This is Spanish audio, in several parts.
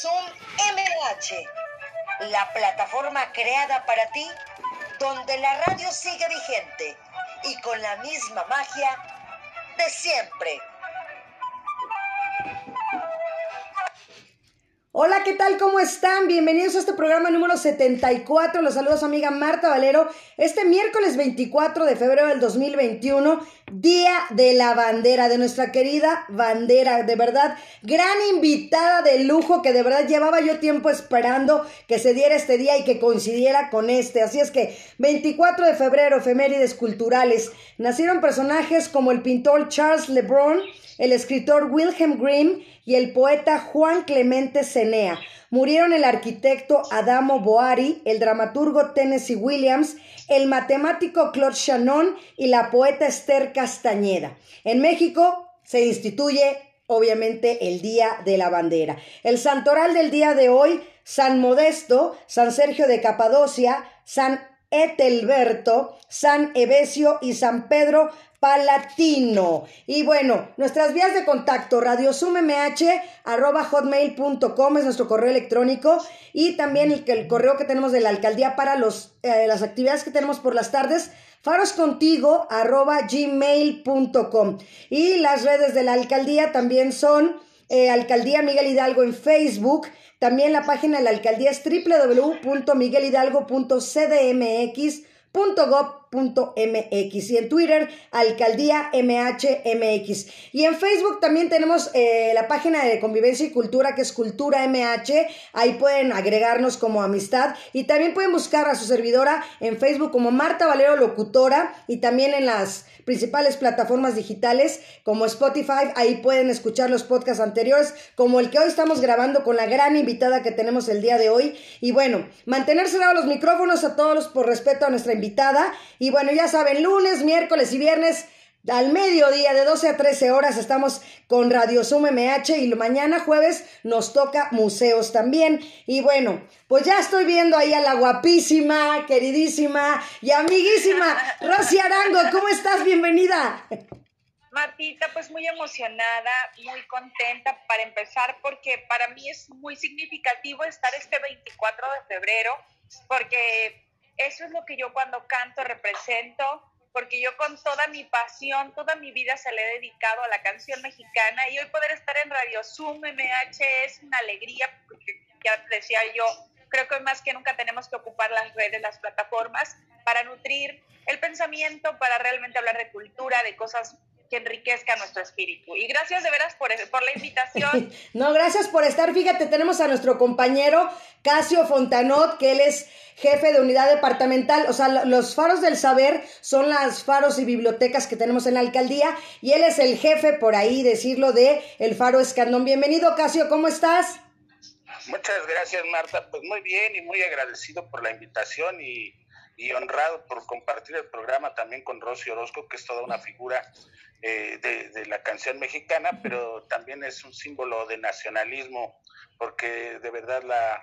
Zoom MH, la plataforma creada para ti, donde la radio sigue vigente y con la misma magia de siempre. Hola, ¿qué tal? ¿Cómo están? Bienvenidos a este programa número 74. Los saludos amiga Marta Valero. Este miércoles 24 de febrero del 2021, Día de la Bandera, de nuestra querida bandera. De verdad, gran invitada de lujo que de verdad llevaba yo tiempo esperando que se diera este día y que coincidiera con este. Así es que 24 de febrero, efemérides culturales. Nacieron personajes como el pintor Charles LeBron, el escritor Wilhelm Grimm y el poeta Juan Clemente Cenea. Murieron el arquitecto Adamo Boari, el dramaturgo Tennessee Williams, el matemático Claude Shannon y la poeta Esther Castañeda. En México se instituye obviamente el Día de la Bandera. El santoral del día de hoy, San Modesto, San Sergio de Capadocia, San Etelberto, San Evesio y San Pedro Palatino. Y bueno, nuestras vías de contacto, arroba hotmail.com es nuestro correo electrónico y también el, correo que tenemos de la alcaldía para los, eh, las actividades que tenemos por las tardes, faroscontigo arroba gmail.com. Y las redes de la alcaldía también son eh, Alcaldía Miguel Hidalgo en Facebook. También la página de la alcaldía es www.miguelhidalgo.cdmx.gov MX y en Twitter Alcaldía MHMX y en Facebook también tenemos eh, la página de convivencia y cultura que es Cultura MH ahí pueden agregarnos como amistad. Y también pueden buscar a su servidora en Facebook como Marta Valero Locutora y también en las principales plataformas digitales como Spotify. Ahí pueden escuchar los podcasts anteriores como el que hoy estamos grabando con la gran invitada que tenemos el día de hoy. Y bueno mantener cerrados los micrófonos a todos por respeto a nuestra invitada bueno, ya saben, lunes, miércoles y viernes al mediodía de 12 a 13 horas estamos con Radio Zoom MH y mañana jueves nos toca museos también. Y bueno, pues ya estoy viendo ahí a la guapísima, queridísima y amiguísima Rosy Arango. ¿Cómo estás? Bienvenida. Martita, pues muy emocionada, muy contenta para empezar porque para mí es muy significativo estar este 24 de febrero porque eso es lo que yo cuando canto represento, porque yo con toda mi pasión, toda mi vida se le he dedicado a la canción mexicana y hoy poder estar en Radio Zoom MH es una alegría, porque ya decía yo, creo que hoy más que nunca tenemos que ocupar las redes, las plataformas para nutrir el pensamiento, para realmente hablar de cultura, de cosas que enriquezca nuestro espíritu. Y gracias de veras por, por la invitación. no, gracias por estar. Fíjate, tenemos a nuestro compañero Casio Fontanot, que él es jefe de unidad departamental. O sea, los faros del saber son las faros y bibliotecas que tenemos en la alcaldía. Y él es el jefe, por ahí decirlo, de el Faro Escandón. Bienvenido, Casio, ¿cómo estás? Muchas gracias, Marta. Pues muy bien y muy agradecido por la invitación y y honrado por compartir el programa también con Rosy Orozco, que es toda una figura eh, de, la canción mexicana, pero también es un símbolo de nacionalismo, porque de verdad la,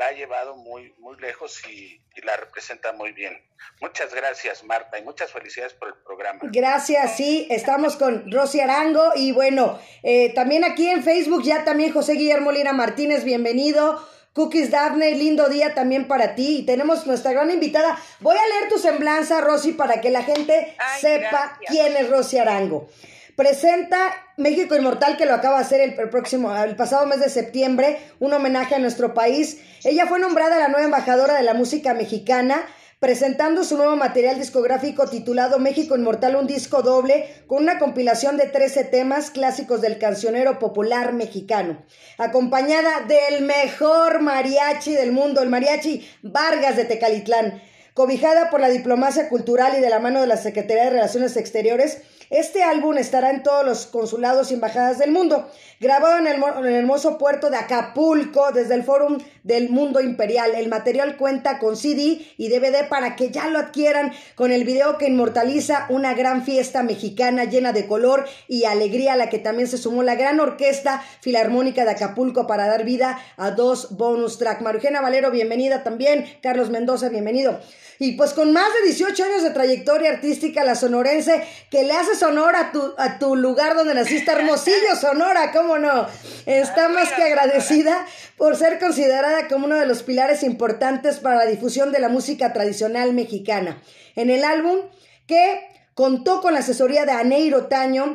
ha llevado muy, muy lejos y, la representa muy bien. Muchas gracias, Marta, y muchas felicidades por el programa. Gracias, sí, estamos con Rosy Arango y bueno, eh, también aquí en Facebook ya también José Guillermo Lira Martínez, bienvenido. Cookies Daphne, lindo día también para ti. Y tenemos nuestra gran invitada. Voy a leer tu semblanza, Rosy, para que la gente sepa quién es Rosy Arango. Presenta México Inmortal, que lo acaba de hacer el, próximo, el pasado mes de septiembre, un homenaje a nuestro país. Ella fue nombrada la nueva embajadora de la música mexicana presentando su nuevo material discográfico titulado México Inmortal, un disco doble con una compilación de 13 temas clásicos del cancionero popular mexicano, acompañada del mejor mariachi del mundo, el mariachi Vargas de Tecalitlán, cobijada por la diplomacia cultural y de la mano de la Secretaría de Relaciones Exteriores, este álbum estará en todos los consulados y embajadas del mundo, grabado en el, hermoso puerto de Acapulco desde el Fórum del Mundo Imperial. El material cuenta con CD y DVD para que ya lo adquieran con el video que inmortaliza una gran fiesta mexicana llena de color y alegría a la que también se sumó la gran orquesta filarmónica de Acapulco para dar vida a dos bonus track. Marugena Valero, bienvenida también. Carlos Mendoza, bienvenido. Y pues con más de 18 años de trayectoria artística, la sonorense que le hace honor a tu, a tu lugar donde naciste, Hermosillo, Sonora, ¿cómo no? Está más que agradecida por ser considerada como uno de los pilares importantes para la difusión de la música tradicional mexicana. En el álbum que contó con la asesoría de Aneiro Taño,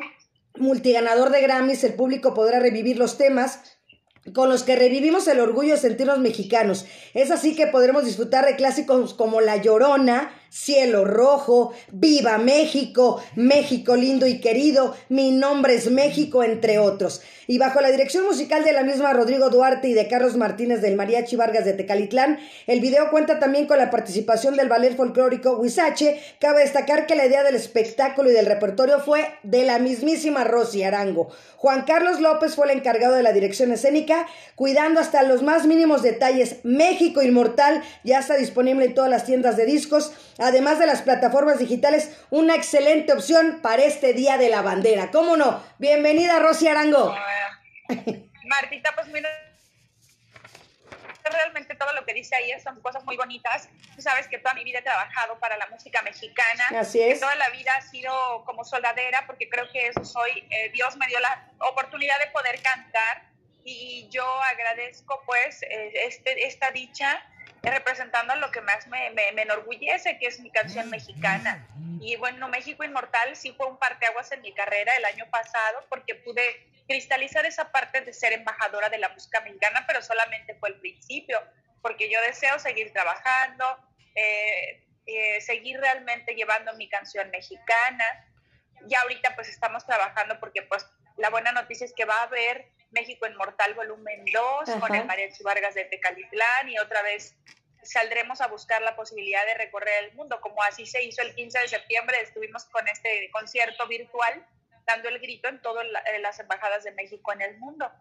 multiganador de Grammys, el público podrá revivir los temas con los que revivimos el orgullo de sentirnos mexicanos. Es así que podremos disfrutar de clásicos como La Llorona, Cielo Rojo, Viva México, México lindo y querido, Mi nombre es México, entre otros. Y bajo la dirección musical de la misma Rodrigo Duarte y de Carlos Martínez del Mariachi Vargas de Tecalitlán, el video cuenta también con la participación del ballet folclórico Huizache. Cabe destacar que la idea del espectáculo y del repertorio fue de la mismísima Rosy Arango. Juan Carlos López fue el encargado de la dirección escénica, cuidando hasta los más mínimos detalles. México Inmortal ya está disponible en todas las tiendas de discos además de las plataformas digitales, una excelente opción para este Día de la Bandera. ¿Cómo no? Bienvenida, Rosy Arango. Martita, pues mira, realmente todo lo que dice ahí son cosas muy bonitas. Tú sabes que toda mi vida he trabajado para la música mexicana. Así es. Que toda la vida ha sido como soldadera, porque creo que eso soy. Eh, Dios me dio la oportunidad de poder cantar y yo agradezco pues eh, este, esta dicha representando lo que más me, me, enorgullece, que es mi canción mexicana. Y bueno, México Inmortal sí fue un parteaguas en mi carrera el año pasado porque pude cristalizar esa parte de ser embajadora de la música mexicana, pero solamente fue el principio, porque yo deseo seguir trabajando, eh, eh, seguir realmente llevando mi canción mexicana. Ya ahorita pues estamos trabajando porque pues la buena noticia es que va a haber México Inmortal Volumen 2 con el Mariachi Vargas de Tecalitlán y otra vez saldremos a buscar la posibilidad de recorrer el mundo, como así se hizo el 15 de septiembre, estuvimos con este concierto virtual dando el grito en todas las embajadas de México en el mundo.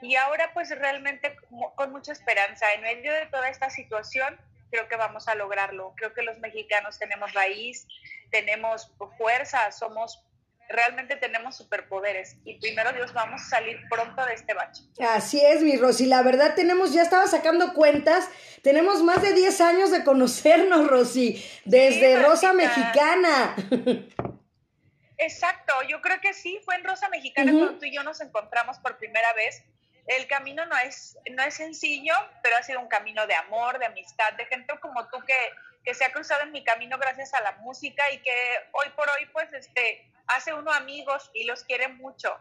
Y ahora pues realmente con mucha esperanza, en medio de toda esta situación, creo que vamos a lograrlo. Creo que los mexicanos tenemos raíz, tenemos fuerza, somos realmente tenemos superpoderes y primero Dios vamos a salir pronto de este bache. Así es, mi Rosy, la verdad tenemos, ya estaba sacando cuentas, tenemos más de 10 años de conocernos, Rosy, desde Rosa Mexicana. Exacto, yo creo que sí, fue en Rosa Mexicana cuando tú y yo nos encontramos por primera vez. El camino no es, no es sencillo, pero ha sido un camino de amor, de amistad, de gente como tú que, que se ha cruzado en mi camino gracias a la música y que hoy por hoy, pues, este, hace uno amigos y los quiere mucho.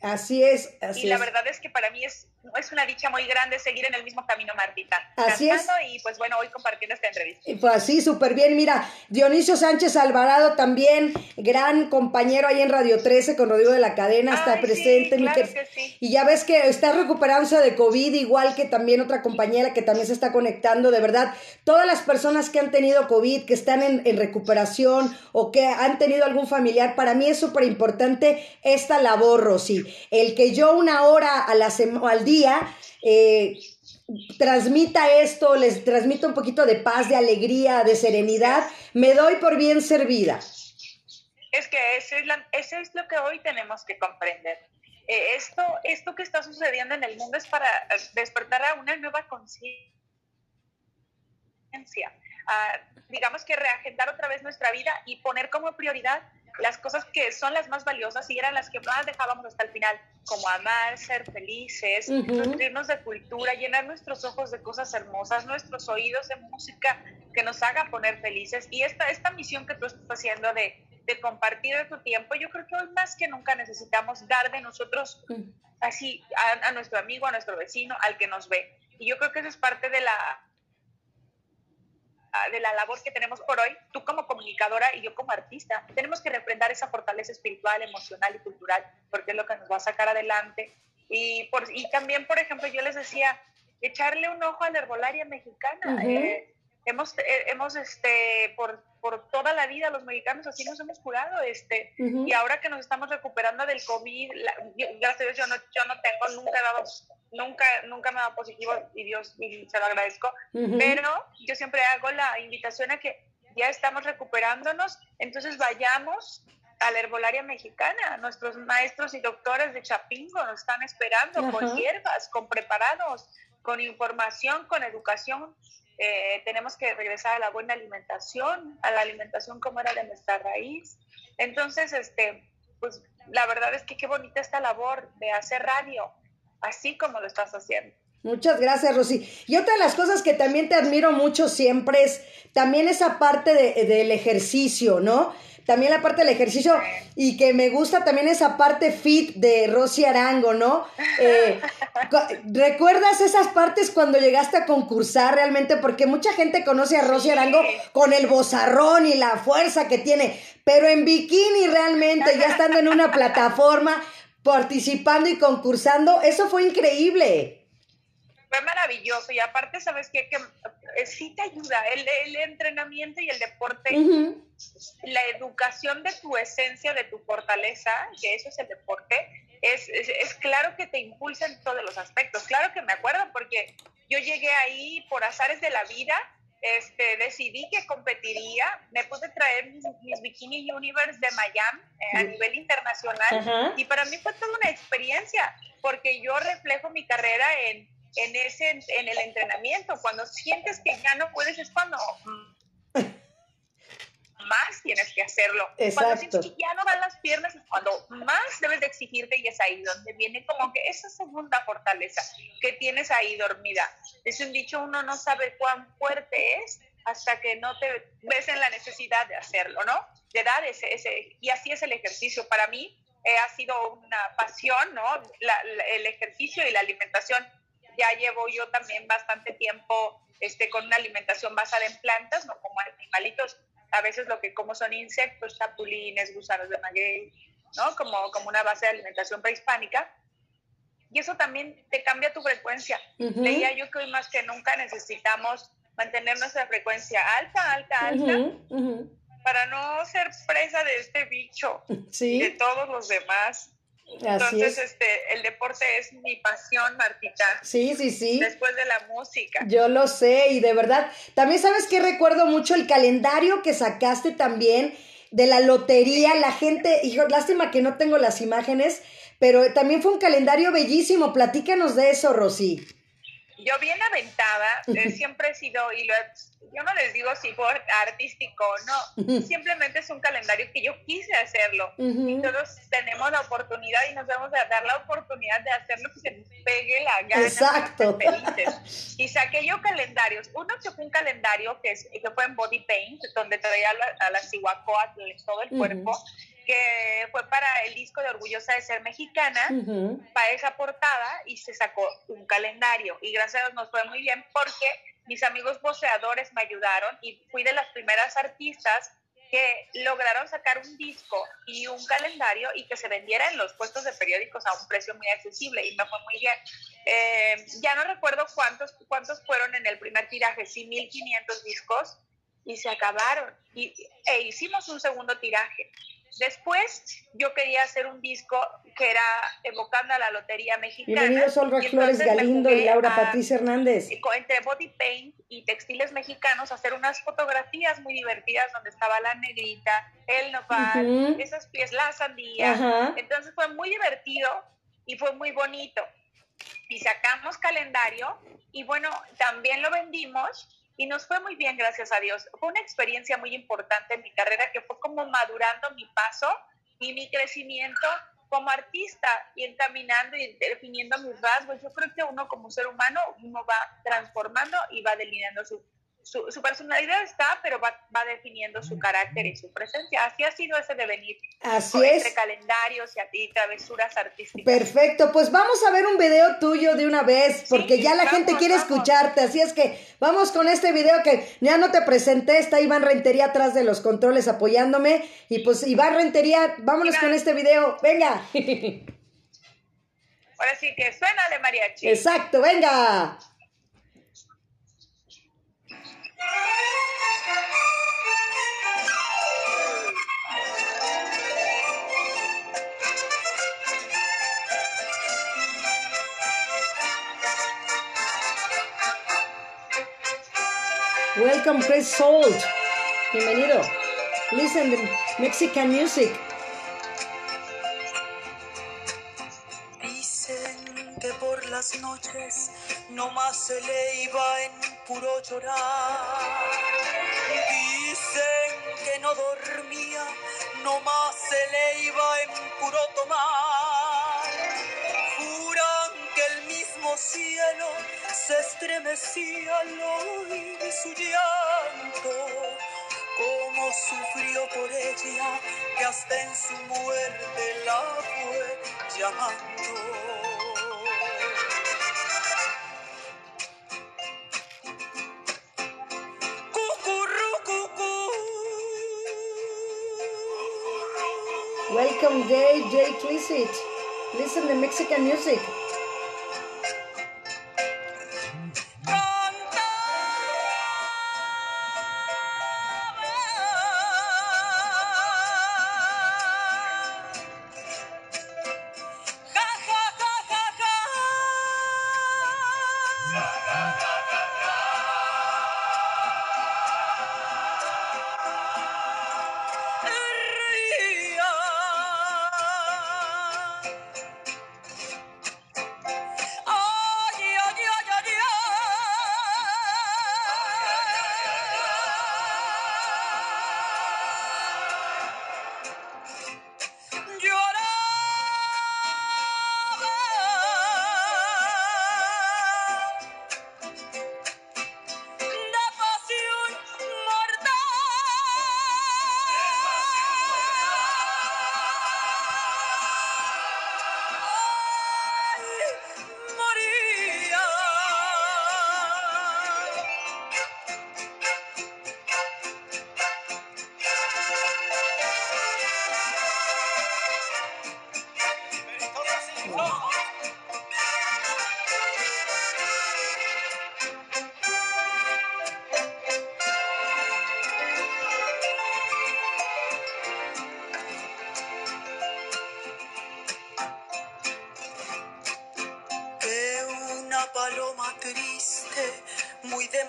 Así es, así Y la verdad es que para mí es, es una dicha muy grande seguir en el mismo camino, Martita. Así es. Y pues bueno, hoy compartiendo esta entrevista. Pues sí, súper bien. Mira, Dionisio Sánchez Alvarado también, gran compañero ahí en Radio 13 con Rodrigo de la Cadena, está presente. claro que sí. Y ya ves que está recuperándose de COVID, igual que también otra compañera que también se está conectando. De verdad, todas las personas que han tenido COVID, que están en, en recuperación o que han tenido algún familiar, para mí es súper importante esta labor, Rosy el que yo una hora a la al día eh, transmita esto, les transmita un poquito de paz, de alegría, de serenidad, me doy por bien servida. Es que eso es, lo que hoy tenemos que comprender. Eh, esto, esto que está sucediendo en el mundo es para despertar a una nueva conciencia. digamos que reagendar otra vez nuestra vida y poner como prioridad las cosas que son las más valiosas y eran las que más dejábamos hasta el final, como amar, ser felices, nutrirnos de cultura, llenar nuestros ojos de cosas hermosas, nuestros oídos de música que nos haga poner felices. Y esta, esta misión que tú estás haciendo de, de compartir tu tiempo, yo creo que hoy más que nunca necesitamos dar de nosotros así a, a nuestro amigo, a nuestro vecino, al que nos ve. Y yo creo que eso es parte de la de la labor que tenemos por hoy, tú como comunicadora y yo como artista, tenemos que refrendar esa fortaleza espiritual, emocional y cultural, porque es lo que nos va a sacar adelante. Y, por, y también, por ejemplo, yo les decía, echarle un ojo a la herbolaria mexicana. eh, hemos este, por, por, toda la vida los mexicanos así nos hemos curado, este, y ahora que nos estamos recuperando del COVID, gracias a Dios yo no, yo no tengo, nunca he dado, nunca, nunca me ha dado positivo y Dios y se lo agradezco, pero yo siempre hago la invitación a que ya estamos recuperándonos, entonces vayamos a la herbolaria mexicana. Nuestros maestros y doctores de Chapingo nos están esperando con hierbas, con preparados, con información, con educación eh, tenemos que regresar a la buena alimentación, a la alimentación como era de nuestra raíz. Entonces, este, pues la verdad es que qué bonita esta labor de hacer radio, así como lo estás haciendo. Muchas gracias, Rosy. Y otra de las cosas que también te admiro mucho siempre es también esa parte de, del ejercicio, ¿no? También la parte del ejercicio y que me gusta también esa parte fit de Rosy Arango, ¿no? Eh, ¿Recuerdas esas partes cuando llegaste a concursar realmente? Porque mucha gente conoce a Rosy Arango con el bozarrón y la fuerza que tiene, pero en bikini realmente, ya estando en una plataforma, participando y concursando, eso fue increíble fue maravilloso y aparte, ¿sabes qué? Que eh, sí te ayuda el, el entrenamiento y el deporte, la educación de tu esencia, de tu fortaleza, que eso es el deporte, es, es, claro que te impulsa en todos los aspectos. Claro que me acuerdo porque yo llegué ahí por azares de la vida, este, decidí que competiría, me pude traer mis, Bikini Universe de Miami eh, a nivel internacional y para mí fue toda una experiencia porque yo reflejo mi carrera en en, ese, en el entrenamiento. Cuando sientes que ya no puedes es cuando más tienes que hacerlo. Cuando sientes que ya no dan las piernas es cuando más debes de exigirte y es ahí donde viene como que esa segunda fortaleza que tienes ahí dormida. Es un dicho, uno no sabe cuán fuerte es hasta que no te ves en la necesidad de hacerlo, ¿no? De dar ese, ese y así es el ejercicio. Para mí eh, ha sido una pasión, ¿no? el ejercicio y la alimentación ya llevo yo también bastante tiempo este, con una alimentación basada en plantas, no como animalitos. A veces lo que como son insectos, chapulines, gusanos de maguey, ¿no? Como, como una base de alimentación prehispánica. Y eso también te cambia tu frecuencia. Leía yo que hoy más que nunca necesitamos mantener nuestra frecuencia alta, alta, alta, para no ser presa de este bicho, ¿Sí? de todos los demás. Entonces, este, el deporte es mi pasión, Martita. Sí, sí, sí. Después de la música. Yo lo sé, y de verdad, también sabes que recuerdo mucho el calendario que sacaste también de la lotería, la gente, hijo, lástima que no tengo las imágenes, pero también fue un calendario bellísimo. Platícanos de eso, Rosy yo bien aventada, eh, siempre he sido, y lo, yo no les digo si fue artístico no, simplemente es un calendario que yo quise hacerlo. Y todos tenemos la oportunidad y nos vamos a dar la oportunidad de hacerlo que se nos pegue la gana. Exacto. Felices. Y saqué yo calendarios. Uno que fue un calendario que, es, que fue en body paint, donde traía a la, a la todo el cuerpo que fue para el disco de Orgullosa de Ser Mexicana, para esa portada, y se sacó un calendario. Y gracias a Dios nos fue muy bien porque mis amigos voceadores me ayudaron y fui de las primeras artistas que lograron sacar un disco y un calendario y que se vendiera en los puestos de periódicos a un precio muy accesible y me fue muy bien. Eh, ya no recuerdo cuántos, cuántos fueron en el primer tiraje, sí, 1500 discos y se acabaron. Y, e hicimos un segundo tiraje. Después yo quería hacer un disco que era evocando a la Lotería Mexicana. Bienvenidos Olga Flores Galindo y Laura Patricia Hernández. Entre body paint y textiles mexicanos, hacer unas fotografías muy divertidas donde estaba la negrita, el nopal, esas pies, la sandía. Entonces fue muy divertido y fue muy bonito. Y sacamos calendario y bueno, también lo vendimos y nos fue muy bien, gracias a Dios. Fue una experiencia muy importante en mi carrera que fue como madurando mi paso y mi crecimiento como artista y encaminando y definiendo mis rasgos. Yo creo que uno como ser humano, uno va transformando y va delineando su, su, personalidad está, pero va, definiendo su carácter y su presencia. Así ha sido ese devenir. Así es. Entre calendarios y, travesuras artísticas. Perfecto, pues vamos a ver un video tuyo de una vez, porque ya la gente quiere escucharte. Así es que vamos con este video que ya no te presenté. Está Iván Rentería atrás de los controles apoyándome. Y pues Iván Rentería, vámonos con este video. Venga. Ahora sí que suena de mariachi. Exacto, venga. Welcome Chris Salt. Bienvenido. Listen to Mexican music. Dicen que por las noches no más se le iba en puro llorar. Dicen que no dormía, no más se le iba en puro tomar. Juran que el mismo cielo se estremecía al oír su llanto. Como sufrió por ella, que hasta en su muerte la fue llamando. Welcome Jay, Jay Clisich. Listen to Mexican music.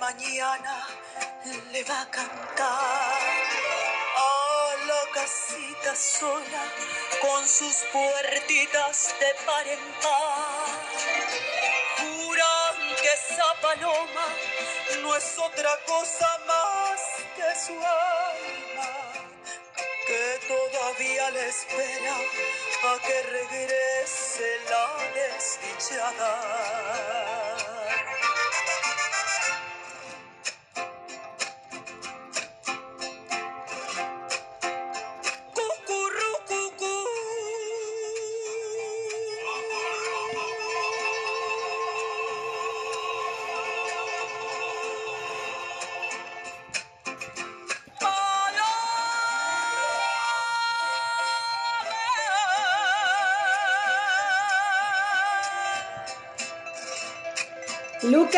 Mañana le va a cantar a la casita sola con sus puertitas de par en par. Juran que esa paloma no es otra cosa más que su alma, que todavía le espera a que regrese la desdichada.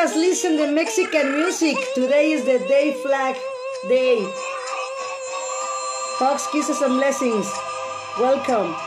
Lucas, listen to Mexican music. Today is the day flag day. Fox kisses and blessings. Welcome.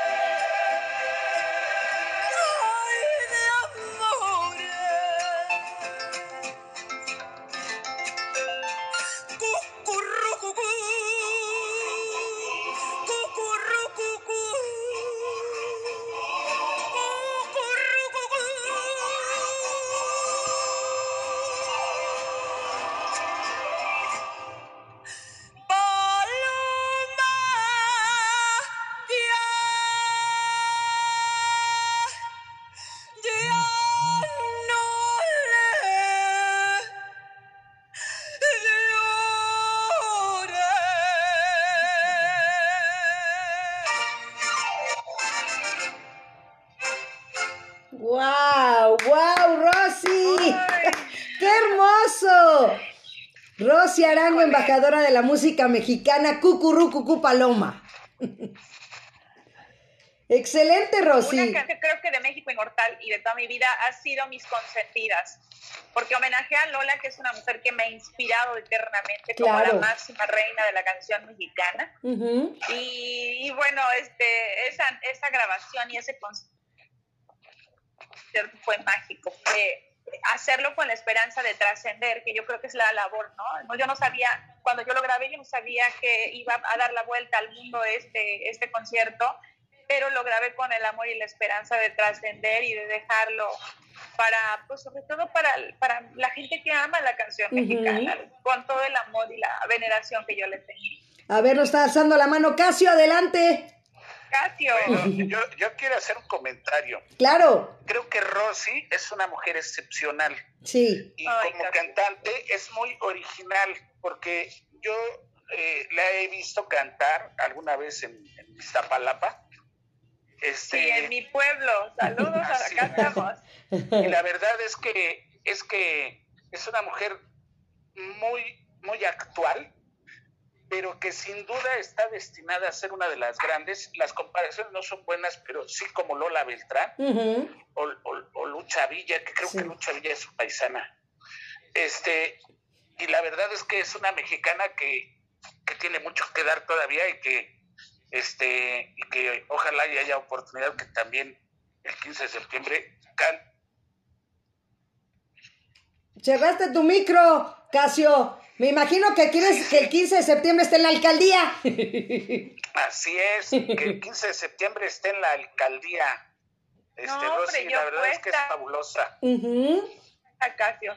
Embajadora de la música mexicana, Cucurú Cucú Paloma. Excelente, Rosy. Una canción creo que de México Inmortal y de toda mi vida ha sido mis consentidas, porque homenaje a Lola, que es una mujer que me ha inspirado eternamente como la máxima reina de la canción mexicana. Y, y bueno, este, esa, esa grabación y ese concierto fue mágico. Fue hacerlo con la esperanza de trascender, que yo creo que es la labor, ¿no? No, Yo no sabía, cuando yo lo grabé, yo no sabía que iba a dar la vuelta al mundo este, este concierto, pero lo grabé con el amor y la esperanza de trascender y de dejarlo para, pues sobre todo para, para la gente que ama la canción mexicana, con todo el amor y la veneración que yo le tenía. A ver, nos está alzando la mano Casio, adelante. Casio. Bueno, yo, yo quiero hacer un comentario. Claro, Creo que Rosy es una mujer excepcional sí. y Ay, como cantante es muy original porque yo eh, la he visto cantar alguna vez en, en Iztapalapa. Este, Sí, en mi pueblo. Saludos, Así acá es. estamos. Y la verdad es que es que es una mujer muy muy actual, pero que sin duda está destinada a ser una de las grandes. Las comparaciones no son buenas, pero sí como Lola Beltrán o, o- o Lucha Villa, que creo Sí. que Lucha Villa es su paisana. Este, y la verdad es que es una mexicana que, que tiene mucho que dar todavía y que este y que ojalá y haya oportunidad que también el 15 de septiembre can- Cerraste tu micro, Casio. Me imagino que quieres que el 15 de septiembre esté en la alcaldía. Así es, que el 15 de septiembre esté en la alcaldía. Este, No, hombre, Rosy, la verdad es que es fabulosa. Acacio.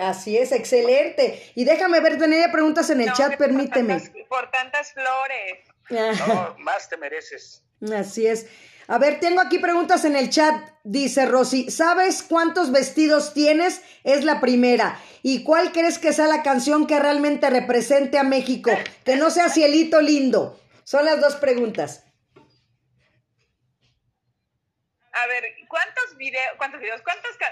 Así es, excelente. Y déjame ver, tenía preguntas en el No, chat, por permíteme. tantas- Por tantas flores. No, más te mereces. Así es. A ver, tengo aquí preguntas en el chat, dice Rosy. ¿Sabes cuántos vestidos tienes? Es la primera. ¿Y cuál crees que sea la canción que realmente represente a México? Que no sea Cielito Lindo. Son las dos preguntas. A ver, ¿cuántos videos, cuántos videos,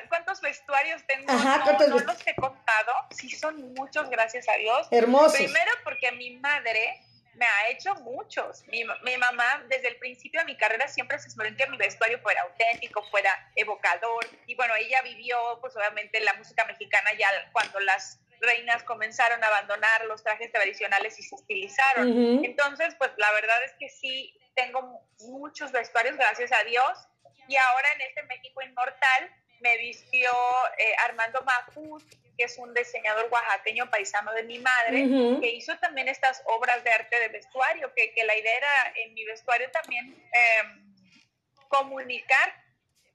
cuántos, vestuarios tengo? Ajá, no, ¿cuántos no los he contado. Sí, son muchos, gracias a Dios. Hermosos. Primero porque mi madre me ha hecho muchos. Mi, mi mamá, desde el principio de mi carrera, siempre se esmeró en que mi vestuario fuera auténtico, fuera evocador. Y bueno, ella vivió, pues obviamente, la música mexicana ya cuando las reinas comenzaron a abandonar los trajes tradicionales y se estilizaron. Entonces, pues la verdad es que sí, tengo muchos vestuarios, gracias a Dios. Y ahora en este México Inmortal me vistió eh, Armando Mahfouz, que es un diseñador oaxaqueño paisano de mi madre, Ujú. que hizo también estas obras de arte de vestuario, que, que la idea era en mi vestuario también eh, comunicar,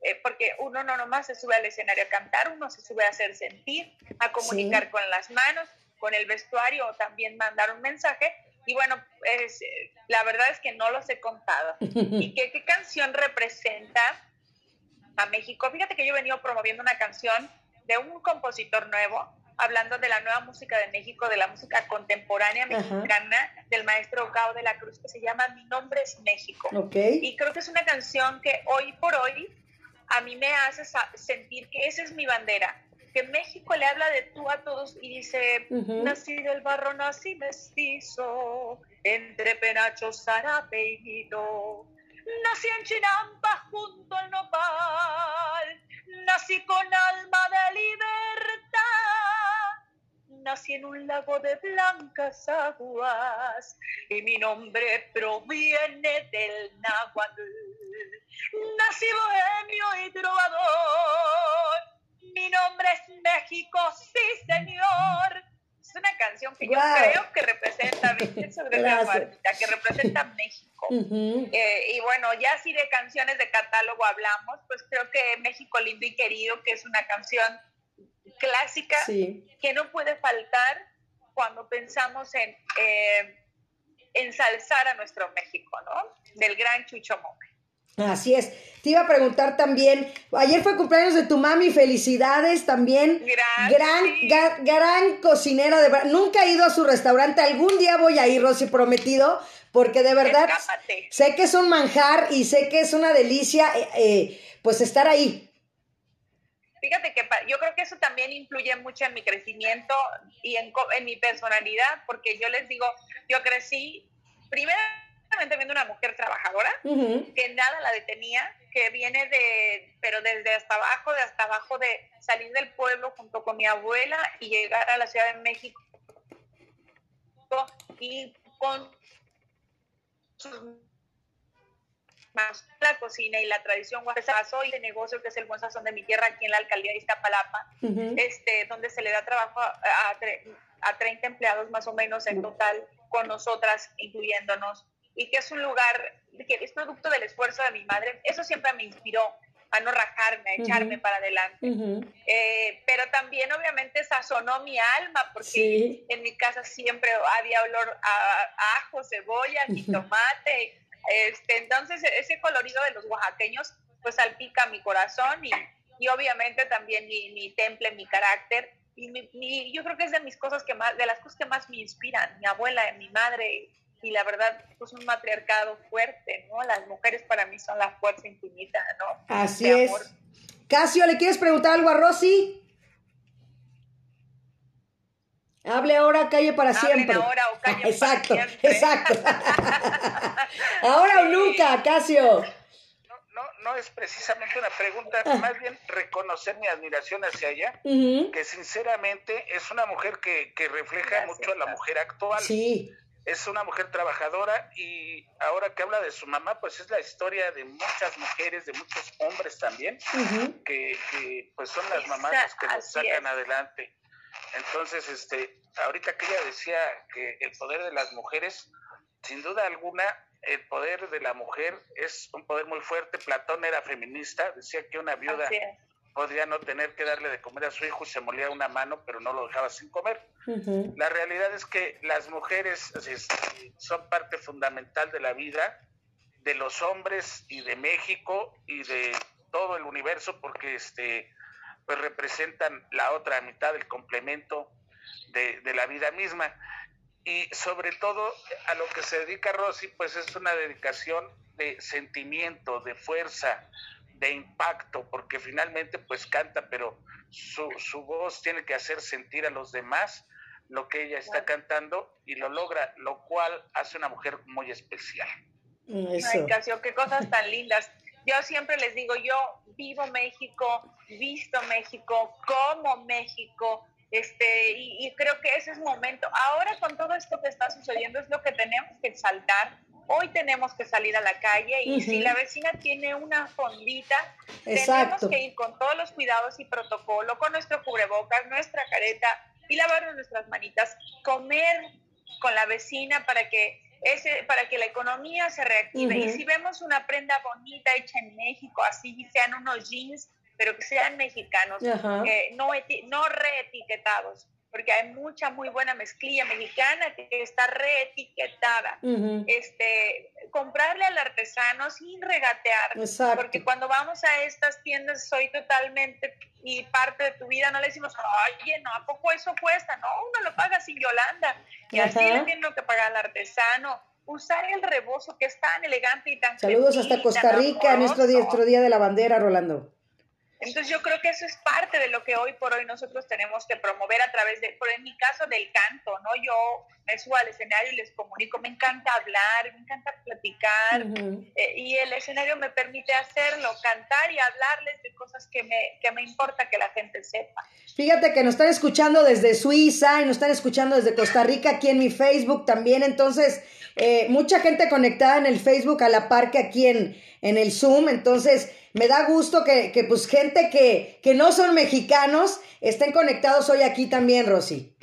eh, porque uno no nomás se sube al escenario a cantar, uno se sube a hacer sentir, a comunicar Sí. con las manos, con el vestuario, o también mandar un mensaje. Y bueno, es, eh, la verdad es que no los he contado. ¿Y qué, qué canción representa a México? Fíjate que yo he venido promoviendo una canción de un compositor nuevo, hablando de la nueva música de México, de la música contemporánea Ajá. mexicana, del maestro Gao de la Cruz, que se llama Mi nombre es México. Ok. Y creo que es una canción que hoy por hoy a mí me hace sentir que esa es mi bandera, que México le habla de tú a todos y dice, Ujú. nací del barro, nací mestizo, entre penacho, zarape y. Nací en Chinampa junto al nopal, nací con alma de libertad, nací en un lago de blancas aguas y mi nombre proviene del náhuatl. Nací bohemio y trovador, mi nombre es México, sí señor. Una canción que yo creo que representa, es Gracias. Martita, que representa México. Eh, y bueno, ya si de canciones de catálogo hablamos, pues creo que México lindo y querido, que es una canción clásica Sí. que no puede faltar cuando pensamos en eh, ensalzar a nuestro México, ¿no? Del gran Chucho Monge. Así es. Te iba a preguntar también, ayer fue cumpleaños de tu mami, felicidades también. Gran, Gran, ga- gran cocinera de. Nunca he ido a su restaurante, algún día voy a ir, Rosy, prometido, porque de verdad Escápate. sé que es un manjar y sé que es una delicia, eh, eh, pues estar ahí. Fíjate que yo creo que eso también influye mucho en mi crecimiento y en, en mi personalidad, porque yo les digo, yo crecí, primeramente viendo una mujer trabajadora, que nada la detenía, que viene de, pero desde hasta abajo, de hasta abajo de salir del pueblo junto con mi abuela y llegar a la Ciudad de México y con la cocina y la tradición pasó y de negocio que es el buen sazón de mi tierra aquí en la alcaldía de Iztapalapa, este, donde se le da trabajo a, a, 30 empleados más o menos en total con nosotras, incluyéndonos, y que es un lugar que es producto del esfuerzo de mi madre. Eso siempre me inspiró a no rajarme, a echarme para adelante. Eh, pero también obviamente sazonó mi alma, porque en mi casa siempre había olor a, ajo, cebolla, y tomate. Este, entonces ese colorido de los oaxaqueños pues salpica mi corazón y, y obviamente también mi, mi, temple, mi carácter. Y yo creo que es de mis cosas que más, de las cosas que más me inspiran, mi abuela, mi madre, y la verdad, pues un matriarcado fuerte, ¿no? Las mujeres para mí son la fuerza infinita, ¿no? Así es. Casio, ¿le quieres preguntar algo a Rosy? Hable ahora, calle para siempre. ahora o calle exacto, para siempre. Exacto, ahora o nunca, Casio. No, no, es precisamente una pregunta, ah. más bien reconocer mi admiración hacia ella, que sinceramente es una mujer que, que refleja mucho a la mujer actual. Sí es una mujer trabajadora y ahora que habla de su mamá, pues es la historia de muchas mujeres, de muchos hombres también, que, pues son las mamás las que nos sacan adelante. Entonces, este, ahorita que ella decía que el poder de las mujeres, sin duda alguna, el poder de la mujer es un poder muy fuerte. Platón era feminista, decía que una viuda podría no tener que darle de comer a su hijo, se molía una mano, pero no lo dejaba sin comer. La realidad es que las mujeres son parte fundamental de la vida de los hombres y de México y de todo el universo porque este pues representan la otra mitad del complemento de, de la vida misma y sobre todo a lo que se dedica Rosy pues es una dedicación de sentimiento, de fuerza, de impacto, porque finalmente pues canta, pero su, su voz tiene que hacer sentir a los demás lo que ella está cantando y lo logra, lo cual hace una mujer muy especial. Ay, Casio, qué cosas tan lindas. Yo siempre les digo, yo vivo México, visto México, como México, este, y, y creo que ese es el momento. Ahora con todo esto que está sucediendo es lo que tenemos que exaltar, hoy tenemos que salir a la calle y si la vecina tiene una fondita, tenemos que ir con todos los cuidados y protocolo, con nuestro cubrebocas, nuestra careta y lavarnos nuestras manitas, comer con la vecina para que ese, para que la economía se reactive. Y si vemos una prenda bonita hecha en México, así sean unos jeans, pero que sean mexicanos, eh, no, no reetiquetados, porque hay mucha muy buena mezclilla mexicana que está reetiquetada. este, comprarle al artesano sin regatear, porque cuando vamos a estas tiendas soy totalmente y parte de tu vida no le decimos, oye, no, ¿a poco eso cuesta? No, uno lo paga sin Yolanda y así le tiene que pagar al artesano. Usar el rebozo que es tan elegante y tan Saludos hasta Costa Rica, nuestro, nuestro día de la bandera, Rolando. Entonces yo creo que eso es parte de lo que hoy por hoy nosotros tenemos que promover a través de, por en mi caso del canto, ¿no? Yo me subo al escenario y les comunico, me encanta hablar, me encanta platicar eh, y el escenario me permite hacerlo, cantar y hablarles de cosas que me, que me importa que la gente sepa. Fíjate que nos están escuchando desde Suiza y nos están escuchando desde Costa Rica aquí en mi Facebook también, entonces eh, mucha gente conectada en el Facebook a la par que aquí en, en el Zoom, entonces me da gusto que, que pues gente que, que no son mexicanos estén conectados hoy aquí también, Rosy.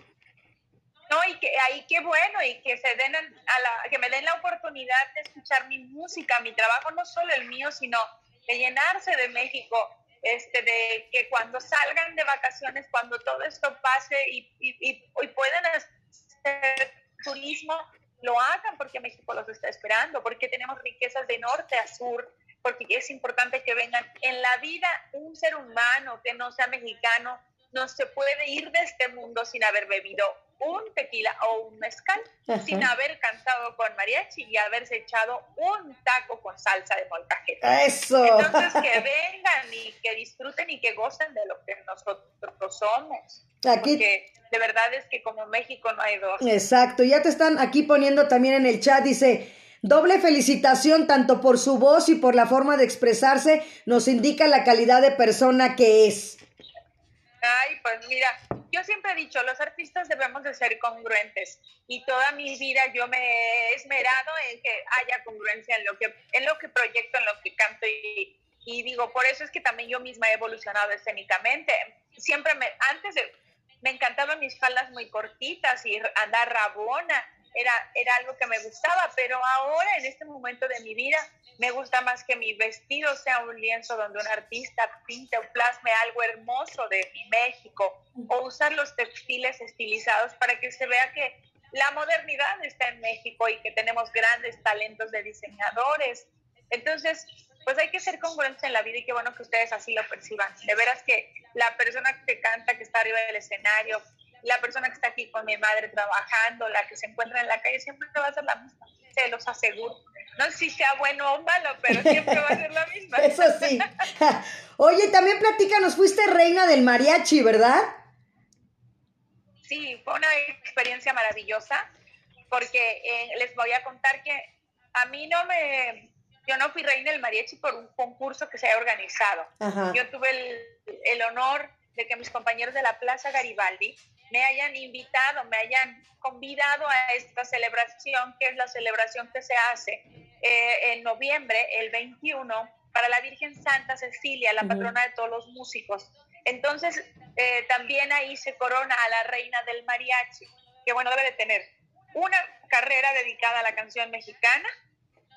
No, y que ahí qué bueno, y que se den a la, que me den la oportunidad de escuchar mi música, mi trabajo, no solo el mío, sino de llenarse de México, este, de que cuando salgan de vacaciones, cuando todo esto pase y, y, y puedan hacer turismo, lo hagan porque México los está esperando, porque tenemos riquezas de norte a sur, porque es importante que vengan. En la vida, un ser humano que no sea mexicano no se puede ir de este mundo sin haber bebido un tequila o un mezcal, sin haber cantado con mariachi y haberse echado un taco con salsa de molcajete. Eso. Entonces que vengan y que disfruten y que gocen de lo que nosotros somos. Aquí. Porque de verdad es que como México no hay dos. Exacto, ya te están aquí poniendo también en el chat, dice, doble felicitación tanto por su voz y por la forma de expresarse, nos indica la calidad de persona que es. Ay, pues mira, yo siempre he dicho, los artistas debemos de ser congruentes y toda mi vida yo me he esmerado en que haya congruencia en lo que, en lo que proyecto, en lo que canto y, digo, por eso es que también yo misma he evolucionado escénicamente. Siempre me, antes me encantaban mis faldas muy cortitas y andar rabona, era, era algo que me gustaba, pero ahora en este momento de mi vida me gusta más que mi vestido sea un lienzo donde un artista pinte o plasme algo hermoso de México o usar los textiles estilizados para que se vea que la modernidad está en México y que tenemos grandes talentos de diseñadores. Entonces, pues hay que ser congruentes en la vida y qué bueno que ustedes así lo perciban. De veras que la persona que canta, que está arriba del escenario, la persona que está aquí con mi madre trabajando, la que se encuentra en la calle, siempre va a ser la misma, se los aseguro. No sé si sea bueno o malo, pero siempre va a ser la misma. Eso sí. Oye, también platícanos, fuiste reina del mariachi, ¿verdad? Sí, fue una experiencia maravillosa, porque eh, les voy a contar que a mí no me, yo no fui reina del mariachi por un concurso que se haya organizado. Yo tuve el, el honor de que mis compañeros de la Plaza Garibaldi me hayan invitado, me hayan convidado a esta celebración, que es la celebración que se hace eh, en noviembre, el 21, para la Virgen Santa Cecilia, la patrona de todos los músicos. Entonces, eh, también ahí se corona a la reina del mariachi, que bueno, debe de tener una carrera dedicada a la canción mexicana,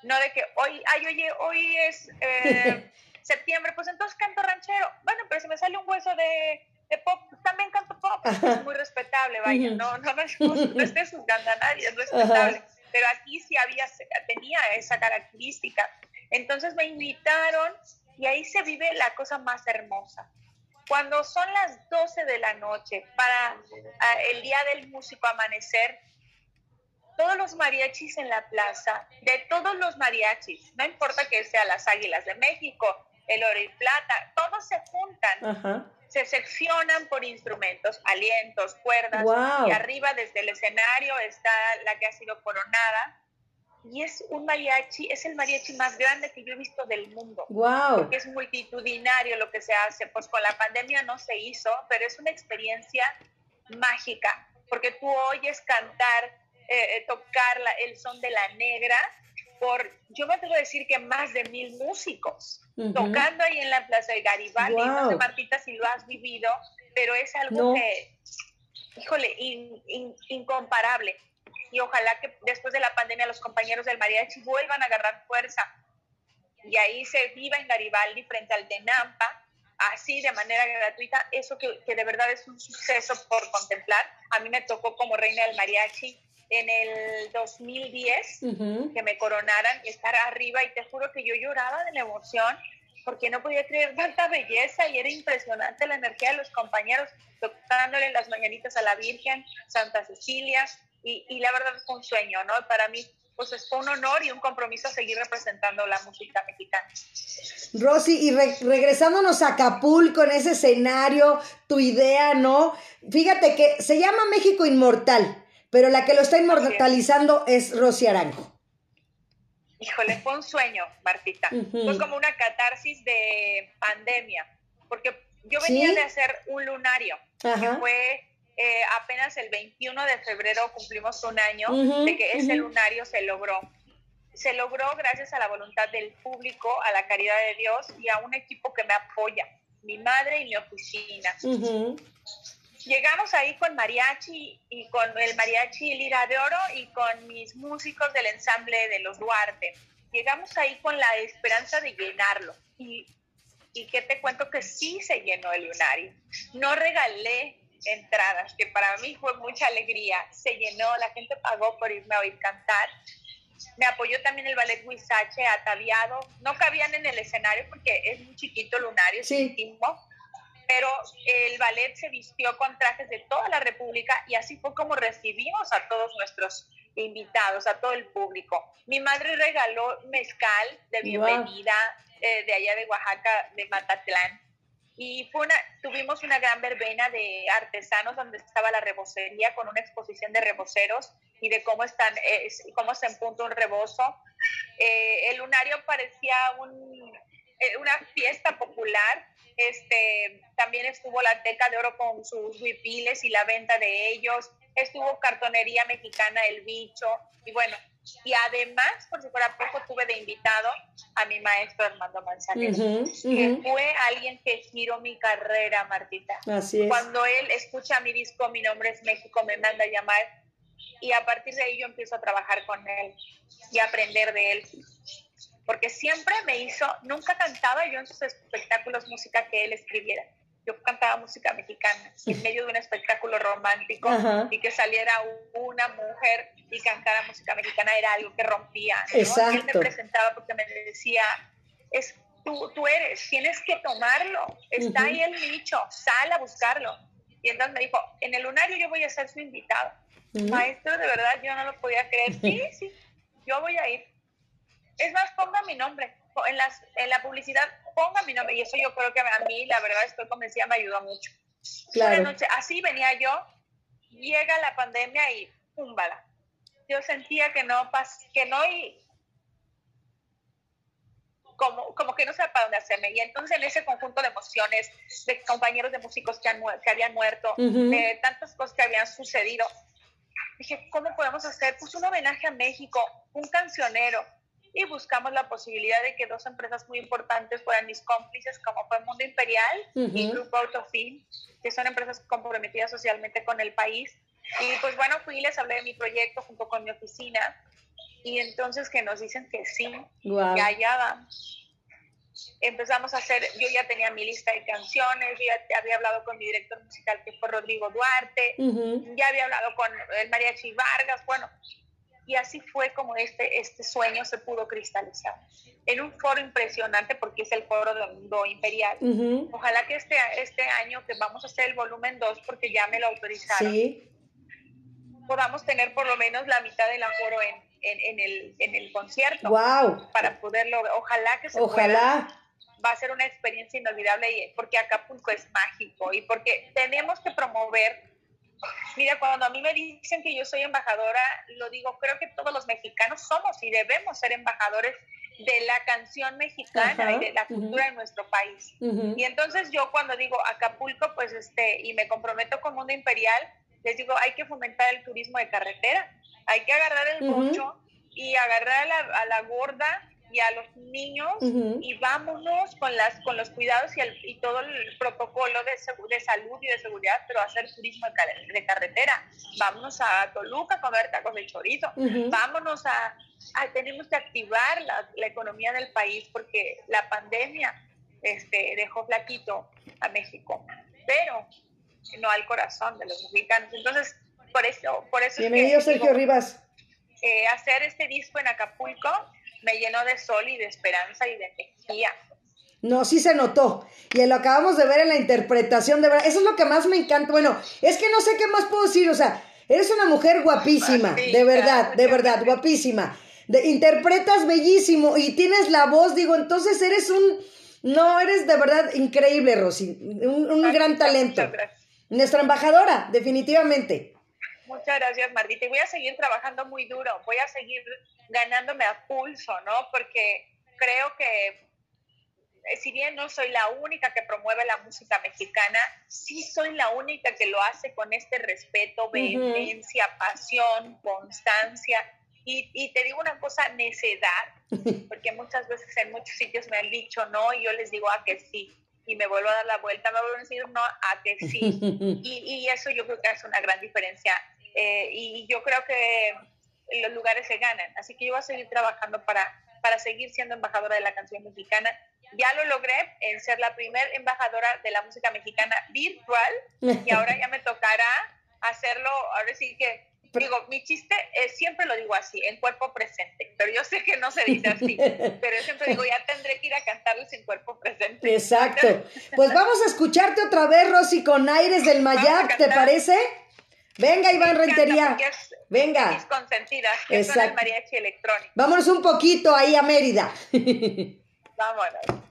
no de que hoy, ay, oye, hoy es eh, septiembre, pues entonces canto ranchero. Bueno, pero si me sale un hueso de de pop, también canto pop, es muy respetable, vaya, no, no, no, no estés juzgando a nadie, es respetable. Pero aquí sí había, tenía esa característica. Entonces me invitaron y ahí se vive la cosa más hermosa. Cuando son las 12 de la noche, para ah, el día del músico amanecer, todos los mariachis en la plaza, de todos los mariachis, no importa que sea las Águilas de México, el Oro y Plata, todos se juntan. Ajá se seccionan por instrumentos, alientos, cuerdas, y arriba desde el escenario está la que ha sido coronada. Y es un mariachi, es el mariachi más grande que yo he visto del mundo. Wow. Porque es multitudinario lo que se hace. Pues con la pandemia no se hizo, pero es una experiencia mágica, porque tú oyes cantar, eh, eh, tocar el son de la negra por, yo me atrevo a decir que más de mil músicos tocando ahí en la Plaza de Garibaldi. No sé, Martita, si lo has vivido, pero es algo que, híjole, incomparable. Y ojalá que después de la pandemia los compañeros del mariachi vuelvan a agarrar fuerza. Y ahí se viva en Garibaldi frente al de Nampa, así de manera gratuita, eso que, que de verdad es un suceso por contemplar. A mí me tocó como reina del mariachi en el 2010 que me coronaran y estar arriba y te juro que yo lloraba de la emoción porque no podía creer tanta belleza y era impresionante la energía de los compañeros tocándole las mañanitas a la Virgen, Santa Cecilia y, y la verdad fue un sueño, ¿no? Para mí pues es un honor y un compromiso seguir representando la música mexicana. Rosy, y regresándonos a Acapulco, en ese escenario, tu idea, ¿no? Fíjate que se llama México Inmortal pero la que lo está inmortalizando es Rosy Arango. Híjole, fue un sueño, Martita. Fue como una catarsis de pandemia, porque yo venía de hacer un lunario, que fue eh, apenas el 21 de febrero cumplimos un año de que ese lunario se logró. Se logró gracias a la voluntad del público, a la caridad de Dios y a un equipo que me apoya, mi madre y mi oficina. Llegamos ahí con mariachi y con el mariachi Lira de Oro y con mis músicos del ensamble de los Duarte. Llegamos ahí con la esperanza de llenarlo. Y, y que te cuento que sí se llenó el lunario. No regalé entradas, que para mí fue mucha alegría. Se llenó, la gente pagó por irme a oír cantar. Me apoyó también el ballet Huizache ataviado. No cabían en el escenario porque es muy chiquito el lunario, es íntimo pero el ballet se vistió con trajes de toda la República y así fue como recibimos a todos nuestros invitados, a todo el público. Mi madre regaló mezcal de bienvenida eh, de allá de Oaxaca, de Matatlán. Y fue una, tuvimos una gran verbena de artesanos donde estaba la rebocería con una exposición de reboceros y de cómo están, eh, cómo se empunta un rebozo. Eh, el lunario parecía un, una fiesta popular. Este, también estuvo la Teca de Oro con sus huipiles y la venta de ellos. Estuvo cartonería mexicana El Bicho. Y bueno, y además, por si fuera poco, tuve de invitado a mi maestro Armando Manzanero, que fue alguien que giró mi carrera, Martita. Así es. Cuando él escucha mi disco, mi nombre es México, me manda a llamar y a partir de ahí yo empiezo a trabajar con él y a aprender de él. Porque siempre me hizo, nunca cantaba yo en sus espectáculos música que él escribiera yo cantaba música mexicana en medio de un espectáculo romántico y que saliera una mujer y cantara música mexicana era algo que rompía. ¿no? Y él me presentaba porque me decía, es, tú, tú eres, tienes que tomarlo, está ahí el nicho, sal a buscarlo. Y entonces me dijo, en el lunario yo voy a ser su invitado. Maestro, de verdad, yo no lo podía creer. Sí, sí, yo voy a ir. Es más, ponga mi nombre en, las, en la publicidad, ponga mi nombre. Y eso yo creo que a mí, la verdad, estoy convencida, me ayudó mucho. Claro. Noche, así venía yo, llega la pandemia y púmbala. Yo sentía que no, que no y como, como que no sabía para dónde hacerme. Y entonces en ese conjunto de emociones, de compañeros de músicos que, han, que habían muerto, de tantas cosas que habían sucedido, dije, ¿cómo podemos hacer? Pues un homenaje a México, un cancionero, y buscamos la posibilidad de que dos empresas muy importantes fueran mis cómplices, como fue Mundo Imperial y Grupo Autofin, que son empresas comprometidas socialmente con el país. Y pues bueno, fui y les hablé de mi proyecto junto con mi oficina y entonces que nos dicen que sí, que allá vamos. Empezamos a hacer, yo ya tenía mi lista de canciones, ya había hablado con mi director musical que fue Rodrigo Duarte, ya había hablado con el Mariachi Vargas, bueno, y así fue como este, este sueño se pudo cristalizar. En un foro impresionante porque es el foro de Mundo Imperial. Ojalá que este, este año que vamos a hacer el volumen 2 porque ya me lo autorizaron, podamos tener por lo menos la mitad del aforo en, en, el, en el concierto. ¡Wow! Para poderlo, ojalá que se Ojalá. Va a ser una experiencia inolvidable porque Acapulco es mágico y porque tenemos que promover Mira, cuando a mí me dicen que yo soy embajadora, lo digo, creo que todos los mexicanos somos y debemos ser embajadores de la canción mexicana y de la cultura de nuestro país. Y entonces yo cuando digo Acapulco, pues este, y me comprometo con Mundo Imperial, les digo, hay que fomentar el turismo de carretera, hay que agarrar el bocho y agarrar a la, a la gorda y a los niños y vámonos con las con los cuidados y, el, y todo el protocolo de, de, salud y de seguridad, pero hacer turismo de, carretera. Vámonos a Toluca a comer tacos de chorizo. Vámonos a, tenemos que activar la, la, economía del país porque la pandemia este, dejó flaquito a México, pero no al corazón de los mexicanos. Entonces, por eso, por eso Bienvenido, Sergio Rivas. Eh, hacer este disco en Acapulco me llenó de sol y de esperanza y de energía. No, sí se notó. Y lo acabamos de ver en la interpretación, de verdad. Eso es lo que más me encanta. Bueno, es que no sé qué más puedo decir. O sea, eres una mujer guapísima, de verdad, de verdad, guapísima. De, interpretas bellísimo y tienes la voz, digo, entonces eres un... No, eres de verdad increíble, Rosy. Un, gran talento. Nuestra embajadora, definitivamente. Muchas gracias, Martita. Y voy a seguir trabajando muy duro. Voy a seguir ganándome a pulso, ¿no? Porque creo que eh, si bien no soy la única que promueve la música mexicana, sí soy la única que lo hace con este respeto, vehemencia, pasión, constancia. Y, y, te digo una cosa, necedad, porque muchas veces en muchos sitios me han dicho no y yo les digo a que sí. Y me vuelvo a dar la vuelta, me vuelvo a decir no a que sí. y, y, eso yo creo que es una gran diferencia. Eh, y yo creo que los lugares se ganan. Así que yo voy a seguir trabajando para, para seguir siendo embajadora de la canción mexicana. Ya lo logré en ser la primera embajadora de la música mexicana virtual y ahora ya me tocará hacerlo, ahora sí que digo, mi chiste es, siempre lo digo así, en cuerpo presente, pero yo sé que no se dice así, pero yo siempre digo, ya tendré que ir a cantarles en cuerpo presente. Exacto. Pues vamos a escucharte otra vez, Rosy, con Aires del Mayac, ¿te parece? Venga, Iván Rentería. Venga. Mis consentidas, que son el mariachi electrónico. Vámonos un poquito ahí a Mérida. Vámonos.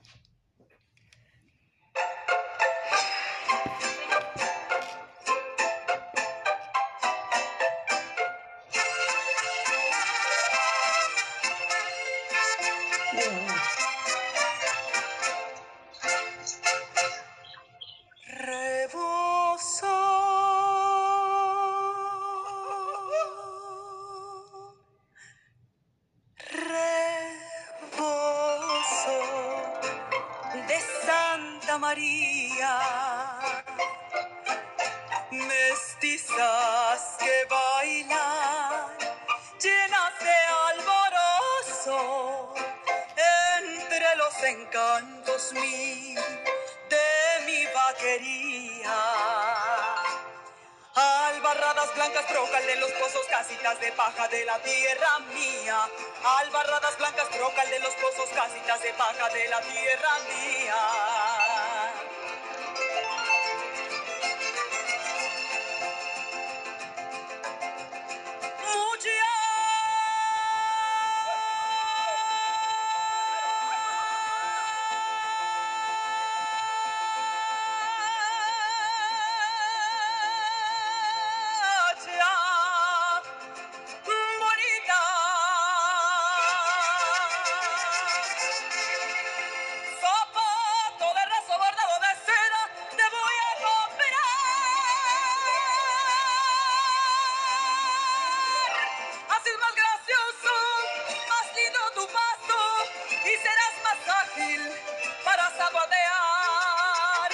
Zapatear.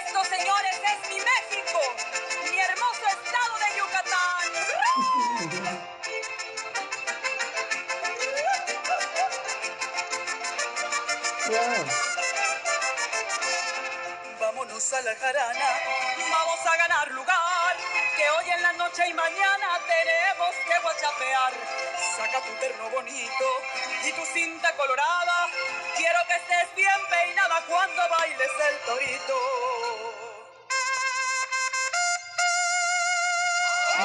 Esto, señores, es mi México, mi hermoso estado de Yucatán. Vámonos a la jarana, vamos a ganar lugar, que hoy en la noche y mañana tenemos que guachapear. Saca tu terno bonito y tu cinta colorada, estés bien peinada cuando bailes el torito.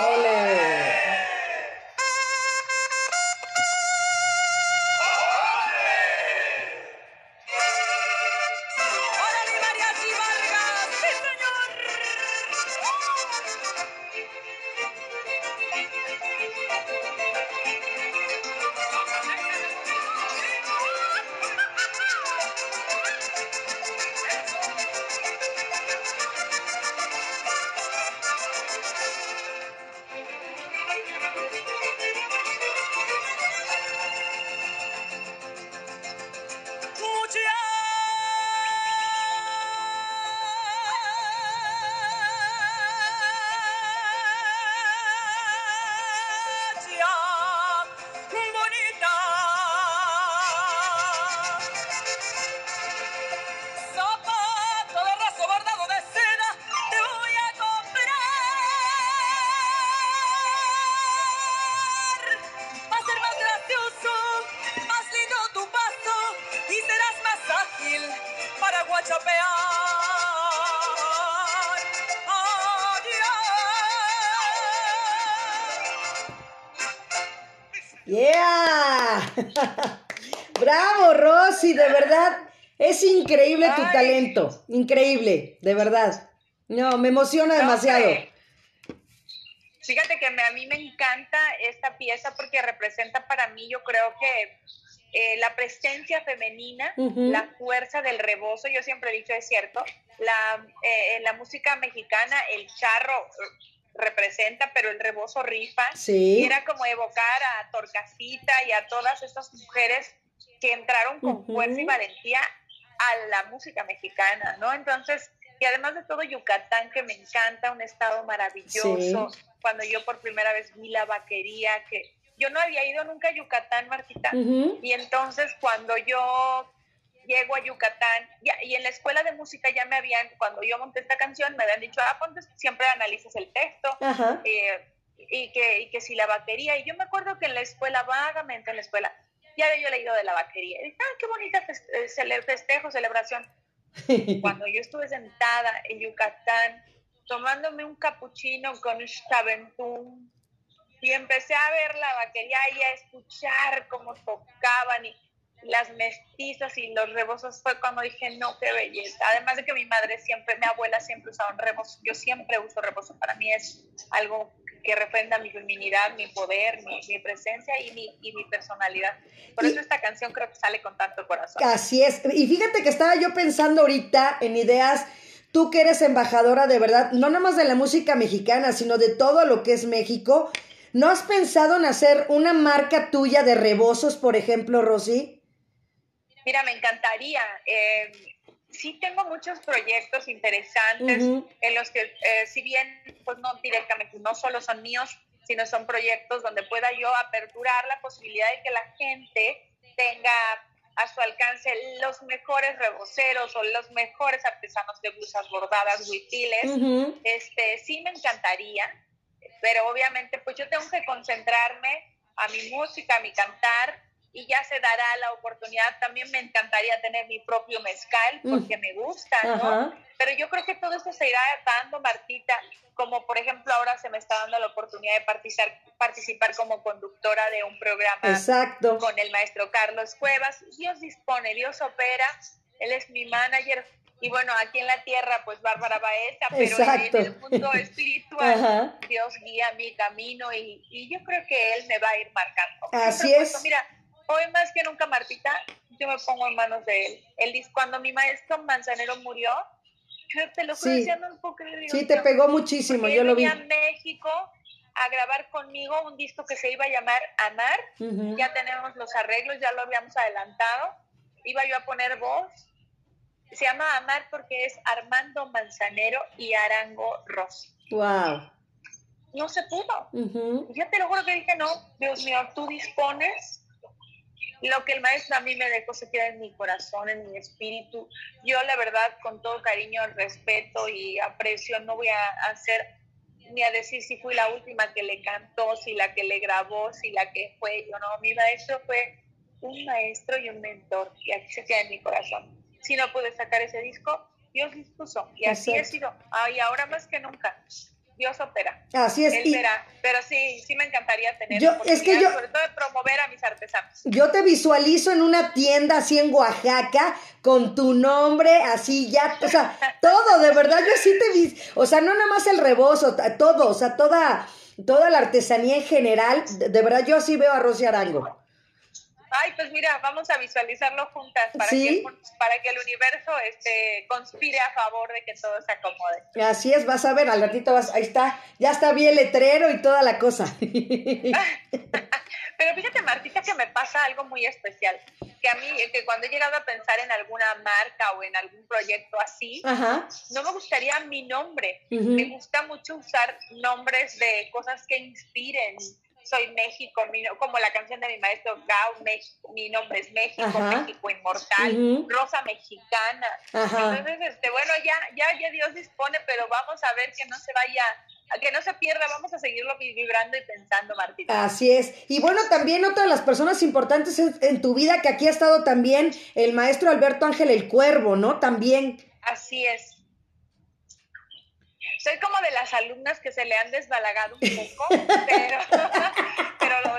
Ole. Para guachapear. Adiós. Yeah. Bravo, Rosy, de verdad. Es increíble tu Ay. talento. Increíble, de verdad. No, me emociona No, demasiado. Fíjate que me- a mí me encanta esta pieza porque representa para mí, yo creo que eh, la presencia femenina, Ujú. la fuerza del rebozo, yo siempre he dicho, es cierto, la, eh, en la música mexicana el charro eh, representa, pero el rebozo rifa. Y Sí. era como evocar a Torcasita y a todas estas mujeres que entraron con Ujú. fuerza y valentía a la música mexicana, ¿no? Entonces, y además de todo Yucatán, que me encanta, un estado maravilloso. Cuando yo por primera vez vi la vaquería, que yo no había ido nunca a Yucatán, Martita. Ujú. Y entonces cuando yo llego a Yucatán, ya, y en la escuela de música ya me habían, cuando yo monté esta canción, me habían dicho, ah, ponte, siempre analizas el texto, eh, y, que, y que si la vaquería, y yo me acuerdo que en la escuela, vagamente en la escuela, ya había yo leído de la vaquería, y dije, ah, qué bonita fes- eh, cele- festejo, celebración. Cuando yo estuve sentada en Yucatán, tomándome un capuchino con un chaventún, y empecé a ver la vaquería y a escuchar cómo tocaban y las mestizas y los rebozos fue cuando dije, no, qué belleza. Además de que mi madre siempre, mi abuela siempre usaba un rebozo, yo siempre uso rebozo, para mí es algo que refrenda mi feminidad, mi poder, mi, mi presencia y mi, y mi personalidad. Por Y- eso esta canción creo que sale con tanto corazón. Así es. Y fíjate que estaba yo pensando ahorita en ideas, tú que eres embajadora de verdad, no nada más de la música mexicana, sino de todo lo que es México. ¿No has pensado en hacer una marca tuya de rebozos, por ejemplo, Rosy? Mira, me encantaría. eh, sí tengo muchos proyectos interesantes en los que, eh, si bien, pues no directamente, no solo son míos, sino son proyectos donde pueda yo aperturar la posibilidad de que la gente tenga a su alcance los mejores reboceros o los mejores artesanos de blusas bordadas, huipiles. Este, sí me encantaría, pero obviamente pues yo tengo que concentrarme a mi música, a mi cantar, y ya se dará la oportunidad. También me encantaría tener mi propio mezcal mm. porque me gusta, ¿no? Pero yo creo que todo esto se irá dando, Martita, como por ejemplo ahora se me está dando la oportunidad de participar, participar como conductora de un programa Exacto. con el maestro Carlos Cuevas. Dios dispone, Dios opera, él es mi manager. Y bueno, aquí en la tierra, pues Bárbara Baeza, pero en el mundo espiritual, Dios guía mi camino y, y, yo creo que Él me va a ir marcando. Así es. Mira, hoy más que nunca, Martita, yo me pongo en manos de él. él dice, cuando mi maestro Manzanero murió, yo te lo estoy diciendo un poco. sí, te pegó muchísimo, yo lo vi. a México a grabar conmigo un disco que se iba a llamar Amar. Ya tenemos los arreglos, ya lo habíamos adelantado. Iba yo a poner voz. Se llama Amar porque es Armando Manzanero y Arango Rossi. Wow. No se pudo. Ya te lo juro que dije, no, Dios mío, tú dispones lo que el maestro a mí me dejó se queda en mi corazón, en mi espíritu. Yo la verdad, con todo cariño, respeto y aprecio, no voy a hacer ni a decir si fui la última que le cantó, si la que le grabó, si la que fue yo, no, mi maestro fue un maestro y un mentor, y aquí se queda en mi corazón. Si no pude sacar ese disco, Dios dispuso, y así he sido, y ahora más que nunca. Dios opera. Así es. Él pero sí, sí me encantaría tener yo, es que yo, sobre todo de promover a mis artesanos. Yo te visualizo en una tienda así en Oaxaca con tu nombre, así ya, o sea, todo, de verdad, yo sí te vi, o sea, no nada más el rebozo, todo, o sea, toda, toda la artesanía en general, de, verdad, yo sí veo a Rosy Arango. Ay, pues mira, vamos a visualizarlo juntas para, que, para que el universo este, conspire a favor de que todo se acomode. Así es, vas a ver, al ratito vas, ahí está, ya está bien el letrero y toda la cosa. Pero fíjate, Martita, que me pasa algo muy especial, que a mí, que cuando he llegado a pensar en alguna marca o en algún proyecto así, no me gustaría mi nombre. Me gusta mucho usar nombres de cosas que inspiren, soy México, como la canción de mi maestro Gao, mi nombre es México, México inmortal, Rosa mexicana. Entonces, este, bueno, ya, ya, ya Dios dispone, pero vamos a ver que no se vaya que no se pierda, vamos a seguirlo vibrando y pensando, Martina. Así es. Y bueno, también otra de las personas importantes en tu vida, que aquí ha estado también el maestro Alberto Ángel el Cuervo, ¿no? También. Así es soy como de las alumnas que se le han desbalagado un poco, pero,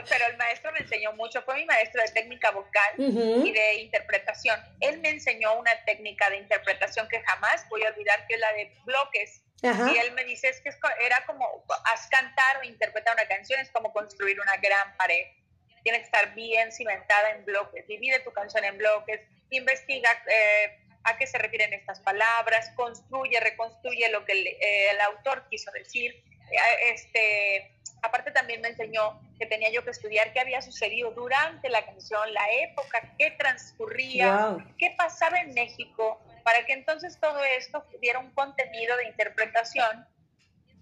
pero, el maestro me enseñó mucho. Fue mi maestro de técnica vocal y de interpretación. Él me enseñó una técnica de interpretación que jamás voy a olvidar, que es la de bloques. Y él me dice, es que era como, haz cantar o interpretar una canción, es como construir una gran pared. Tiene que estar bien cimentada en bloques. Divide tu canción en bloques, investiga. Eh, a qué se refieren estas palabras, construye, reconstruye lo que el, eh, el autor quiso decir. Eh, este, aparte también me enseñó que tenía yo que estudiar qué había sucedido durante la canción, la época, qué transcurría, qué pasaba en México, para que entonces todo esto tuviera un contenido de interpretación.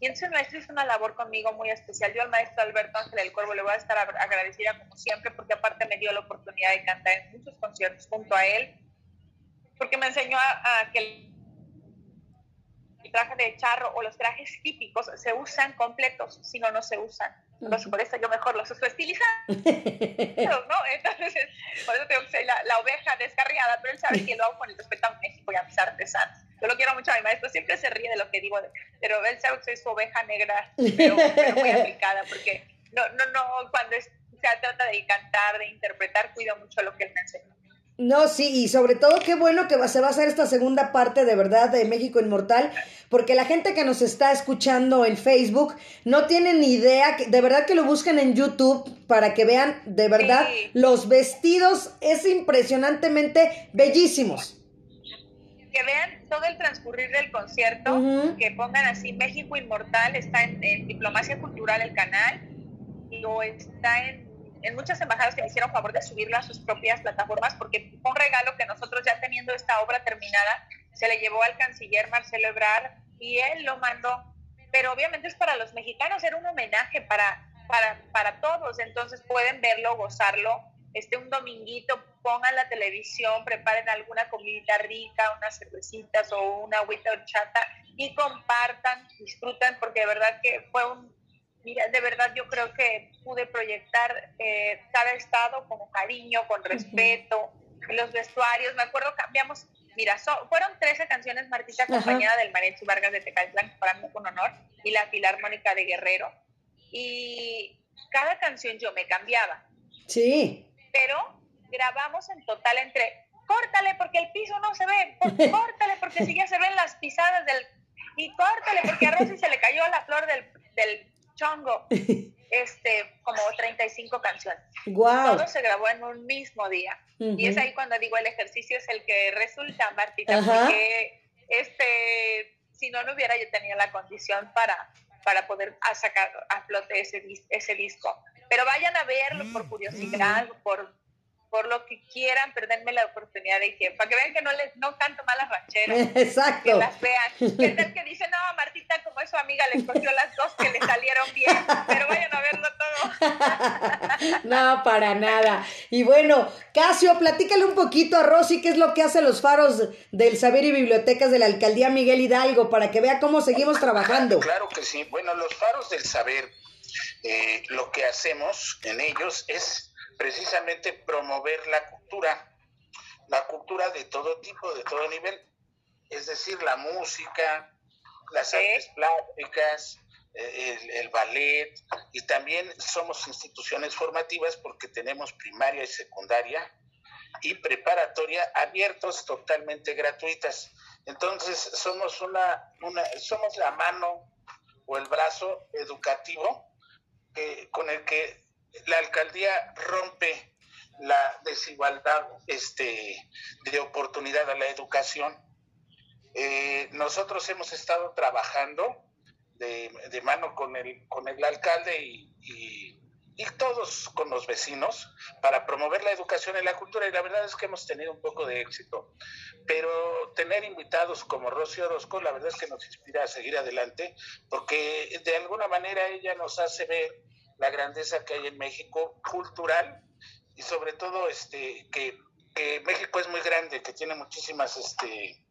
Y entonces el maestro hizo una labor conmigo muy especial. Yo al maestro Alberto Ángel del Cuervo le voy a estar agradecida como siempre, porque aparte me dio la oportunidad de cantar en muchos conciertos junto a él porque me enseñó a, que el traje de charro o los trajes típicos se usan completos, si no, no se usan. por eso yo mejor los uso estilizados, ¿no? Entonces, por eso tengo que ser la, oveja descarriada, pero él sabe que lo hago con el respeto a México y a mis artesanos. Yo lo quiero mucho a mi maestro, siempre se ríe de lo que digo, pero él sabe que soy su oveja negra, pero, muy aplicada, porque no, no, no, cuando se trata de cantar, de interpretar, cuido mucho lo que él me enseñó. No, sí, y sobre todo qué bueno que se va a hacer esta segunda parte de verdad de México Inmortal, porque la gente que nos está escuchando en Facebook no tiene ni idea, de verdad que lo busquen en YouTube para que vean de verdad los vestidos, es impresionantemente bellísimos. Que vean todo el transcurrir del concierto, que pongan así México Inmortal, está en, en Diplomacia Cultural el canal, o está en en muchas embajadas que me hicieron favor de subirlo a sus propias plataformas porque fue un regalo que nosotros ya teniendo esta obra terminada se le llevó al canciller Marcelo Ebrard y él lo mandó. Pero obviamente es para los mexicanos, era un homenaje para, para, para todos, entonces pueden verlo, gozarlo. Este, un dominguito, pongan la televisión, preparen alguna comida rica, unas cervecitas o una agüita horchata y compartan, disfruten, porque de verdad que fue un, mira, de verdad yo creo que pude proyectar eh, cada estado con cariño, con respeto, los vestuarios, me acuerdo, cambiamos, mira, fueron 13 canciones, Martita, acompañada del Mariachi Vargas de Tecalitlán, para mí con honor, y la Filarmónica de Guerrero, y cada canción yo me cambiaba. Sí. Pero grabamos en total entre, córtale porque el piso no se ve, córtale porque si ya se ven las pisadas del, y córtale porque a Rosy se le cayó la flor del, del chongo. Este, como 35 canciones. Wow. Todo se grabó en un mismo día. Y es ahí cuando digo el ejercicio es el que resulta, Martita, porque este, si no, no hubiera yo tenido la condición para, para poder sacar a flote ese, ese disco. Pero vayan a verlo por curiosidad, por por lo que quieran, pero denme la oportunidad de que, para que vean que no les no canto malas rancheras. Exacto. Que las vean. Que tal que dicen, no, Martita, como es su amiga, le escogió las dos que le salieron bien, pero vayan a verlo todo. no, para nada. Y bueno, Casio, platícale un poquito a Rosy qué es lo que hace los faros del saber y bibliotecas de la alcaldía Miguel Hidalgo, para que vea cómo seguimos trabajando. Claro que sí. Bueno, los faros del saber, eh, lo que hacemos en ellos es precisamente promover la cultura, la cultura de todo tipo, de todo nivel, es decir, la música, las artes plásticas, eh, el, el, ballet, y también somos instituciones formativas porque tenemos primaria y secundaria y preparatoria abiertos totalmente gratuitas. Entonces somos una, una somos la mano o el brazo educativo eh, con el que la alcaldía rompe la desigualdad este, de oportunidad a la educación. Eh, nosotros hemos estado trabajando de, mano con el, con el alcalde y, y, y, todos con los vecinos para promover la educación y la cultura y la verdad es que hemos tenido un poco de éxito. Pero tener invitados como Rocío Orozco, la verdad es que nos inspira a seguir adelante porque de alguna manera ella nos hace ver la grandeza que hay en México cultural y sobre todo este que, México es muy grande, que tiene muchísimas este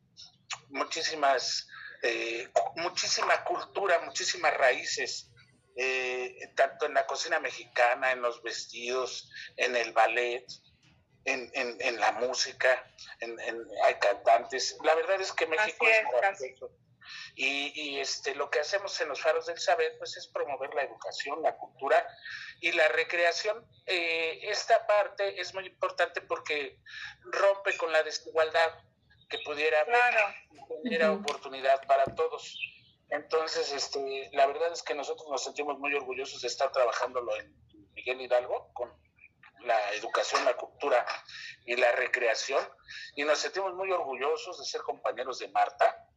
muchísimas eh, muchísima cultura, muchísimas raíces, eh, tanto en la cocina mexicana, en los vestidos, en el ballet, en, en, la música, en, hay cantantes. La verdad es que México es, es y, este, lo que hacemos en los faros del saber pues es promover la educación, la cultura y la recreación. Eh, esta parte es muy importante porque rompe con la desigualdad que pudiera haber oportunidad para todos. Entonces, este, la verdad es que nosotros nos sentimos muy orgullosos de estar trabajándolo en Miguel Hidalgo con la educación, la cultura y la recreación. Y nos sentimos muy orgullosos de ser compañeros de Marta,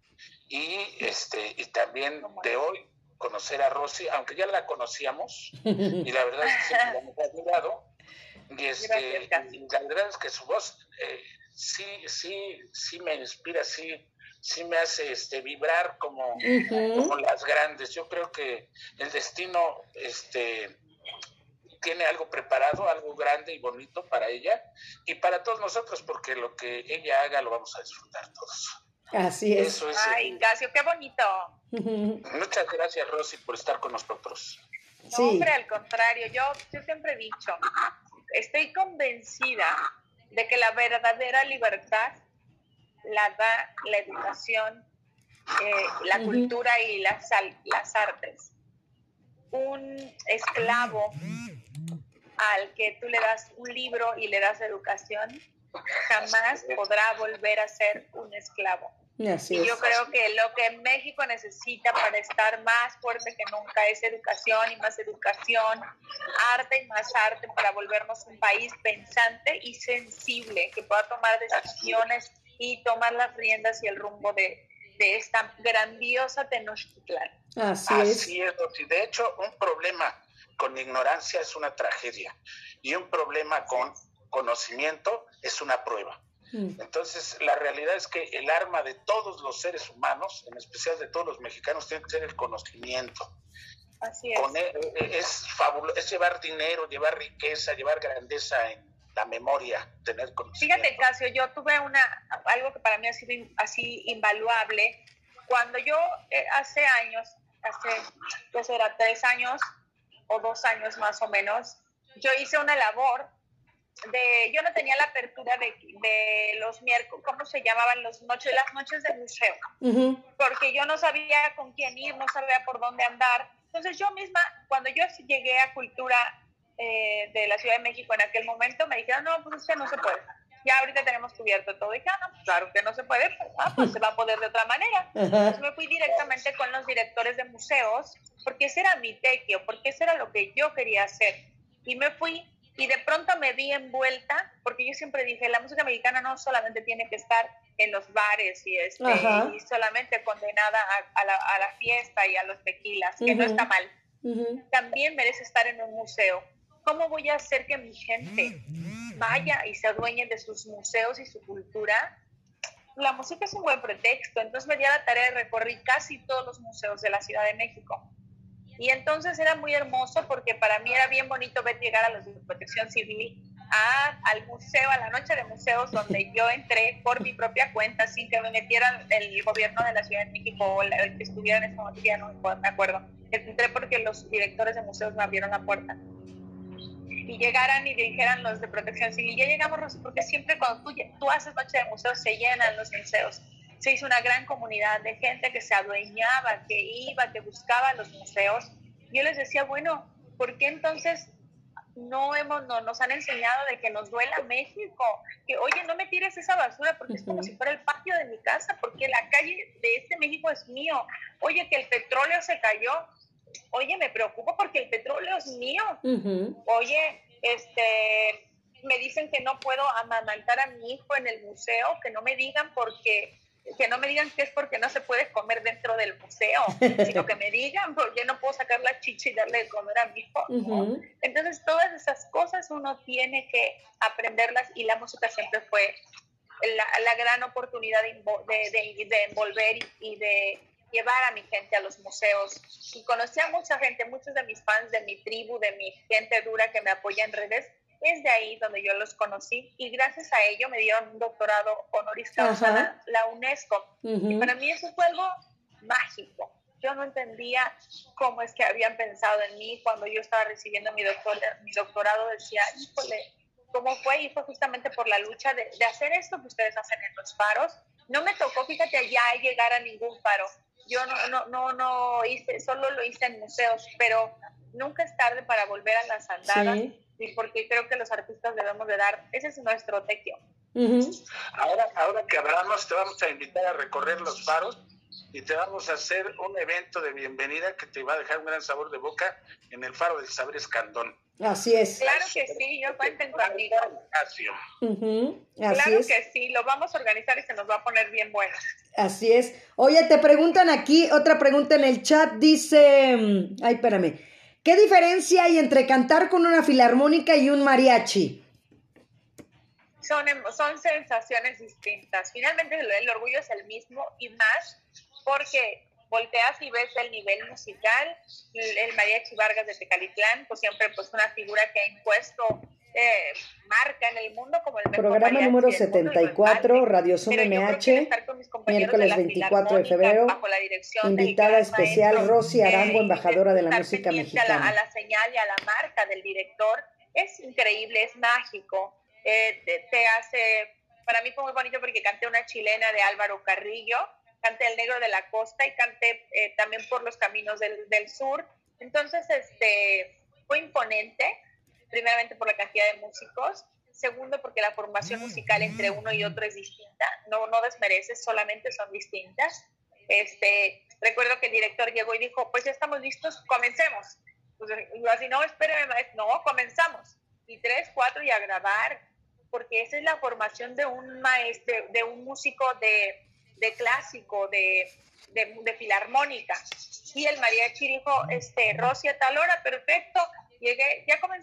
y este y también de hoy conocer a Rosy, aunque ya la conocíamos y la verdad es que la hemos admirado y este la verdad es que su voz eh, sí sí sí me inspira sí sí me hace este vibrar como, como las grandes. Yo creo que el destino este tiene algo preparado, algo grande y bonito para ella y para todos nosotros, porque lo que ella haga lo vamos a disfrutar todos. Así es. Ay, Ignacio, qué bonito. Muchas gracias, Rosy, por estar con nosotros. No, hombre, al contrario, yo, yo siempre he dicho, estoy convencida de que la verdadera libertad la da la educación, eh, la cultura y las, las artes. Un esclavo al que tú le das un libro y le das educación, jamás podrá volver a ser un esclavo. Y, yo creo que lo que México necesita para estar más fuerte que nunca es educación y más educación, arte y más arte para volvernos un país pensante y sensible, que pueda tomar decisiones y tomar las riendas y el rumbo de, de esta grandiosa Tenochtitlan. Así, Así es. es. De hecho, un problema con ignorancia es una tragedia y un problema con conocimiento es una prueba. Mm. Entonces, la realidad es que el arma de todos los seres humanos, en especial de todos los mexicanos, tiene que ser el conocimiento. Así es. E, e, es, fabuloso, es llevar dinero, llevar riqueza, llevar grandeza en la memoria, tener conocimiento. Fíjate, Casio, yo tuve una, algo que para mí ha sido así invaluable. Cuando yo eh, hace años, hace, pues era tres años o dos años más o menos, yo hice una labor de, yo no tenía la apertura de, de los miércoles, ¿cómo se llamaban los noches, las noches de museo? Porque yo no sabía con quién ir, no sabía por dónde andar. Entonces yo misma, cuando yo llegué a Cultura eh, de la Ciudad de México en aquel momento, me dijeron, no, pues usted no se puede. Ya ahorita tenemos cubierto todo. Y dije, ah, no, claro que no se puede, pues, ah, pues se va a poder de otra manera. Entonces me fui directamente con los directores de museos, porque ese era mi tequio, porque eso era lo que yo quería hacer. Y me fui y de pronto me vi envuelta, porque yo siempre dije, la música mexicana no solamente tiene que estar en los bares y, este, y solamente condenada a, la, a, la, fiesta y a los tequilas, que no está mal. También merece estar en un museo. ¿Cómo voy a hacer que mi gente vaya y se adueñe de sus museos y su cultura? La música es un buen pretexto, entonces me di a la tarea de recorrer casi todos los museos de la Ciudad de México y entonces era muy hermoso porque para mí era bien bonito ver llegar a los de protección civil a, al museo, a la noche de museos, donde yo entré por mi propia cuenta sin que me metieran el gobierno de la Ciudad de México o el que estuviera en esa materia, no me acuerdo. Entré porque los directores de museos me abrieron la puerta. Y llegaran y dijeran los de protección civil, ya llegamos, porque siempre cuando tú, tú haces noche de museos se llenan los museos se hizo una gran comunidad de gente que se adueñaba, que iba, que buscaba los museos. Yo les decía, bueno, ¿por qué entonces no, hemos, no nos han enseñado de que nos duela México? Que, oye, no me tires esa basura porque es como si fuera el patio de mi casa, porque la calle de este México es mío. Oye, que el petróleo se cayó. Oye, me preocupo porque el petróleo es mío. Oye, este, me dicen que no puedo amamantar a mi hijo en el museo, que no me digan porque que no me digan que es porque no se puede comer dentro del museo, sino que me digan porque no puedo sacar la chicha y darle de comer a mi hijo. Entonces, todas esas cosas uno tiene que aprenderlas y la música siempre fue la, gran oportunidad de, de, de, envolver y, de llevar a mi gente a los museos. Y conocí a mucha gente, muchos de mis fans, de mi tribu, de mi gente dura que me apoya en redes, es de ahí donde yo los conocí y gracias a ello me dieron un doctorado honoris causa la UNESCO. Y para mí eso fue algo mágico. Yo no entendía cómo es que habían pensado en mí cuando yo estaba recibiendo mi, doctor, mi doctorado. Decía, híjole, ¿cómo fue? Y fue justamente por la lucha de, de hacer esto que ustedes hacen en los faros. No me tocó, fíjate, allá llegar a ningún faro. Yo no, no, no, no hice, solo lo hice en museos, pero nunca es tarde para volver a las andadas porque creo que los artistas debemos de dar, ese es nuestro tequio. ahora, ahora que hablamos, te vamos a invitar a recorrer los faros y te vamos a hacer un evento de bienvenida que te va a dejar un gran sabor de boca en el faro del Saber Escandón. Así es. Claro que sí, yo cuenten conmigo. claro que sí, lo vamos a organizar y se nos va a poner bien bueno. Así es. Oye, te preguntan aquí, otra pregunta en el chat, dice, mm, ay, espérame, ¿Qué diferencia hay entre cantar con una filarmónica y un mariachi? Son, em, son sensaciones distintas. Finalmente el orgullo es el mismo y más porque volteas y ves el nivel musical. El mariachi Vargas de Tecalitlán, pues siempre pues una figura que ha impuesto eh, marca en el mundo como el Programa número 74, Radio Zoom MH, miércoles 24 de febrero. Invitada especial Rosy Arango, embajadora de la música mexicana. A la, señal y a la marca del director. Es increíble, es mágico. Eh, te, hace. Para mí fue muy bonito porque canté una chilena de Álvaro Carrillo, canté El Negro de la Costa y canté eh, también por los caminos del, del sur. Entonces, este fue imponente primeramente por la cantidad de músicos, segundo porque la formación musical entre uno y otro es distinta, no, no desmereces, solamente son distintas. Este, recuerdo que el director llegó y dijo, pues ya estamos listos, comencemos. Pues yo así, no, espérame, no, comenzamos. Y tres, cuatro y a grabar, porque esa es la formación de un maestro, de un músico de, de clásico, de, de, de, filarmónica. Y el mariachi dijo, este, Rosy a tal hora, perfecto, llegué, ya comenzamos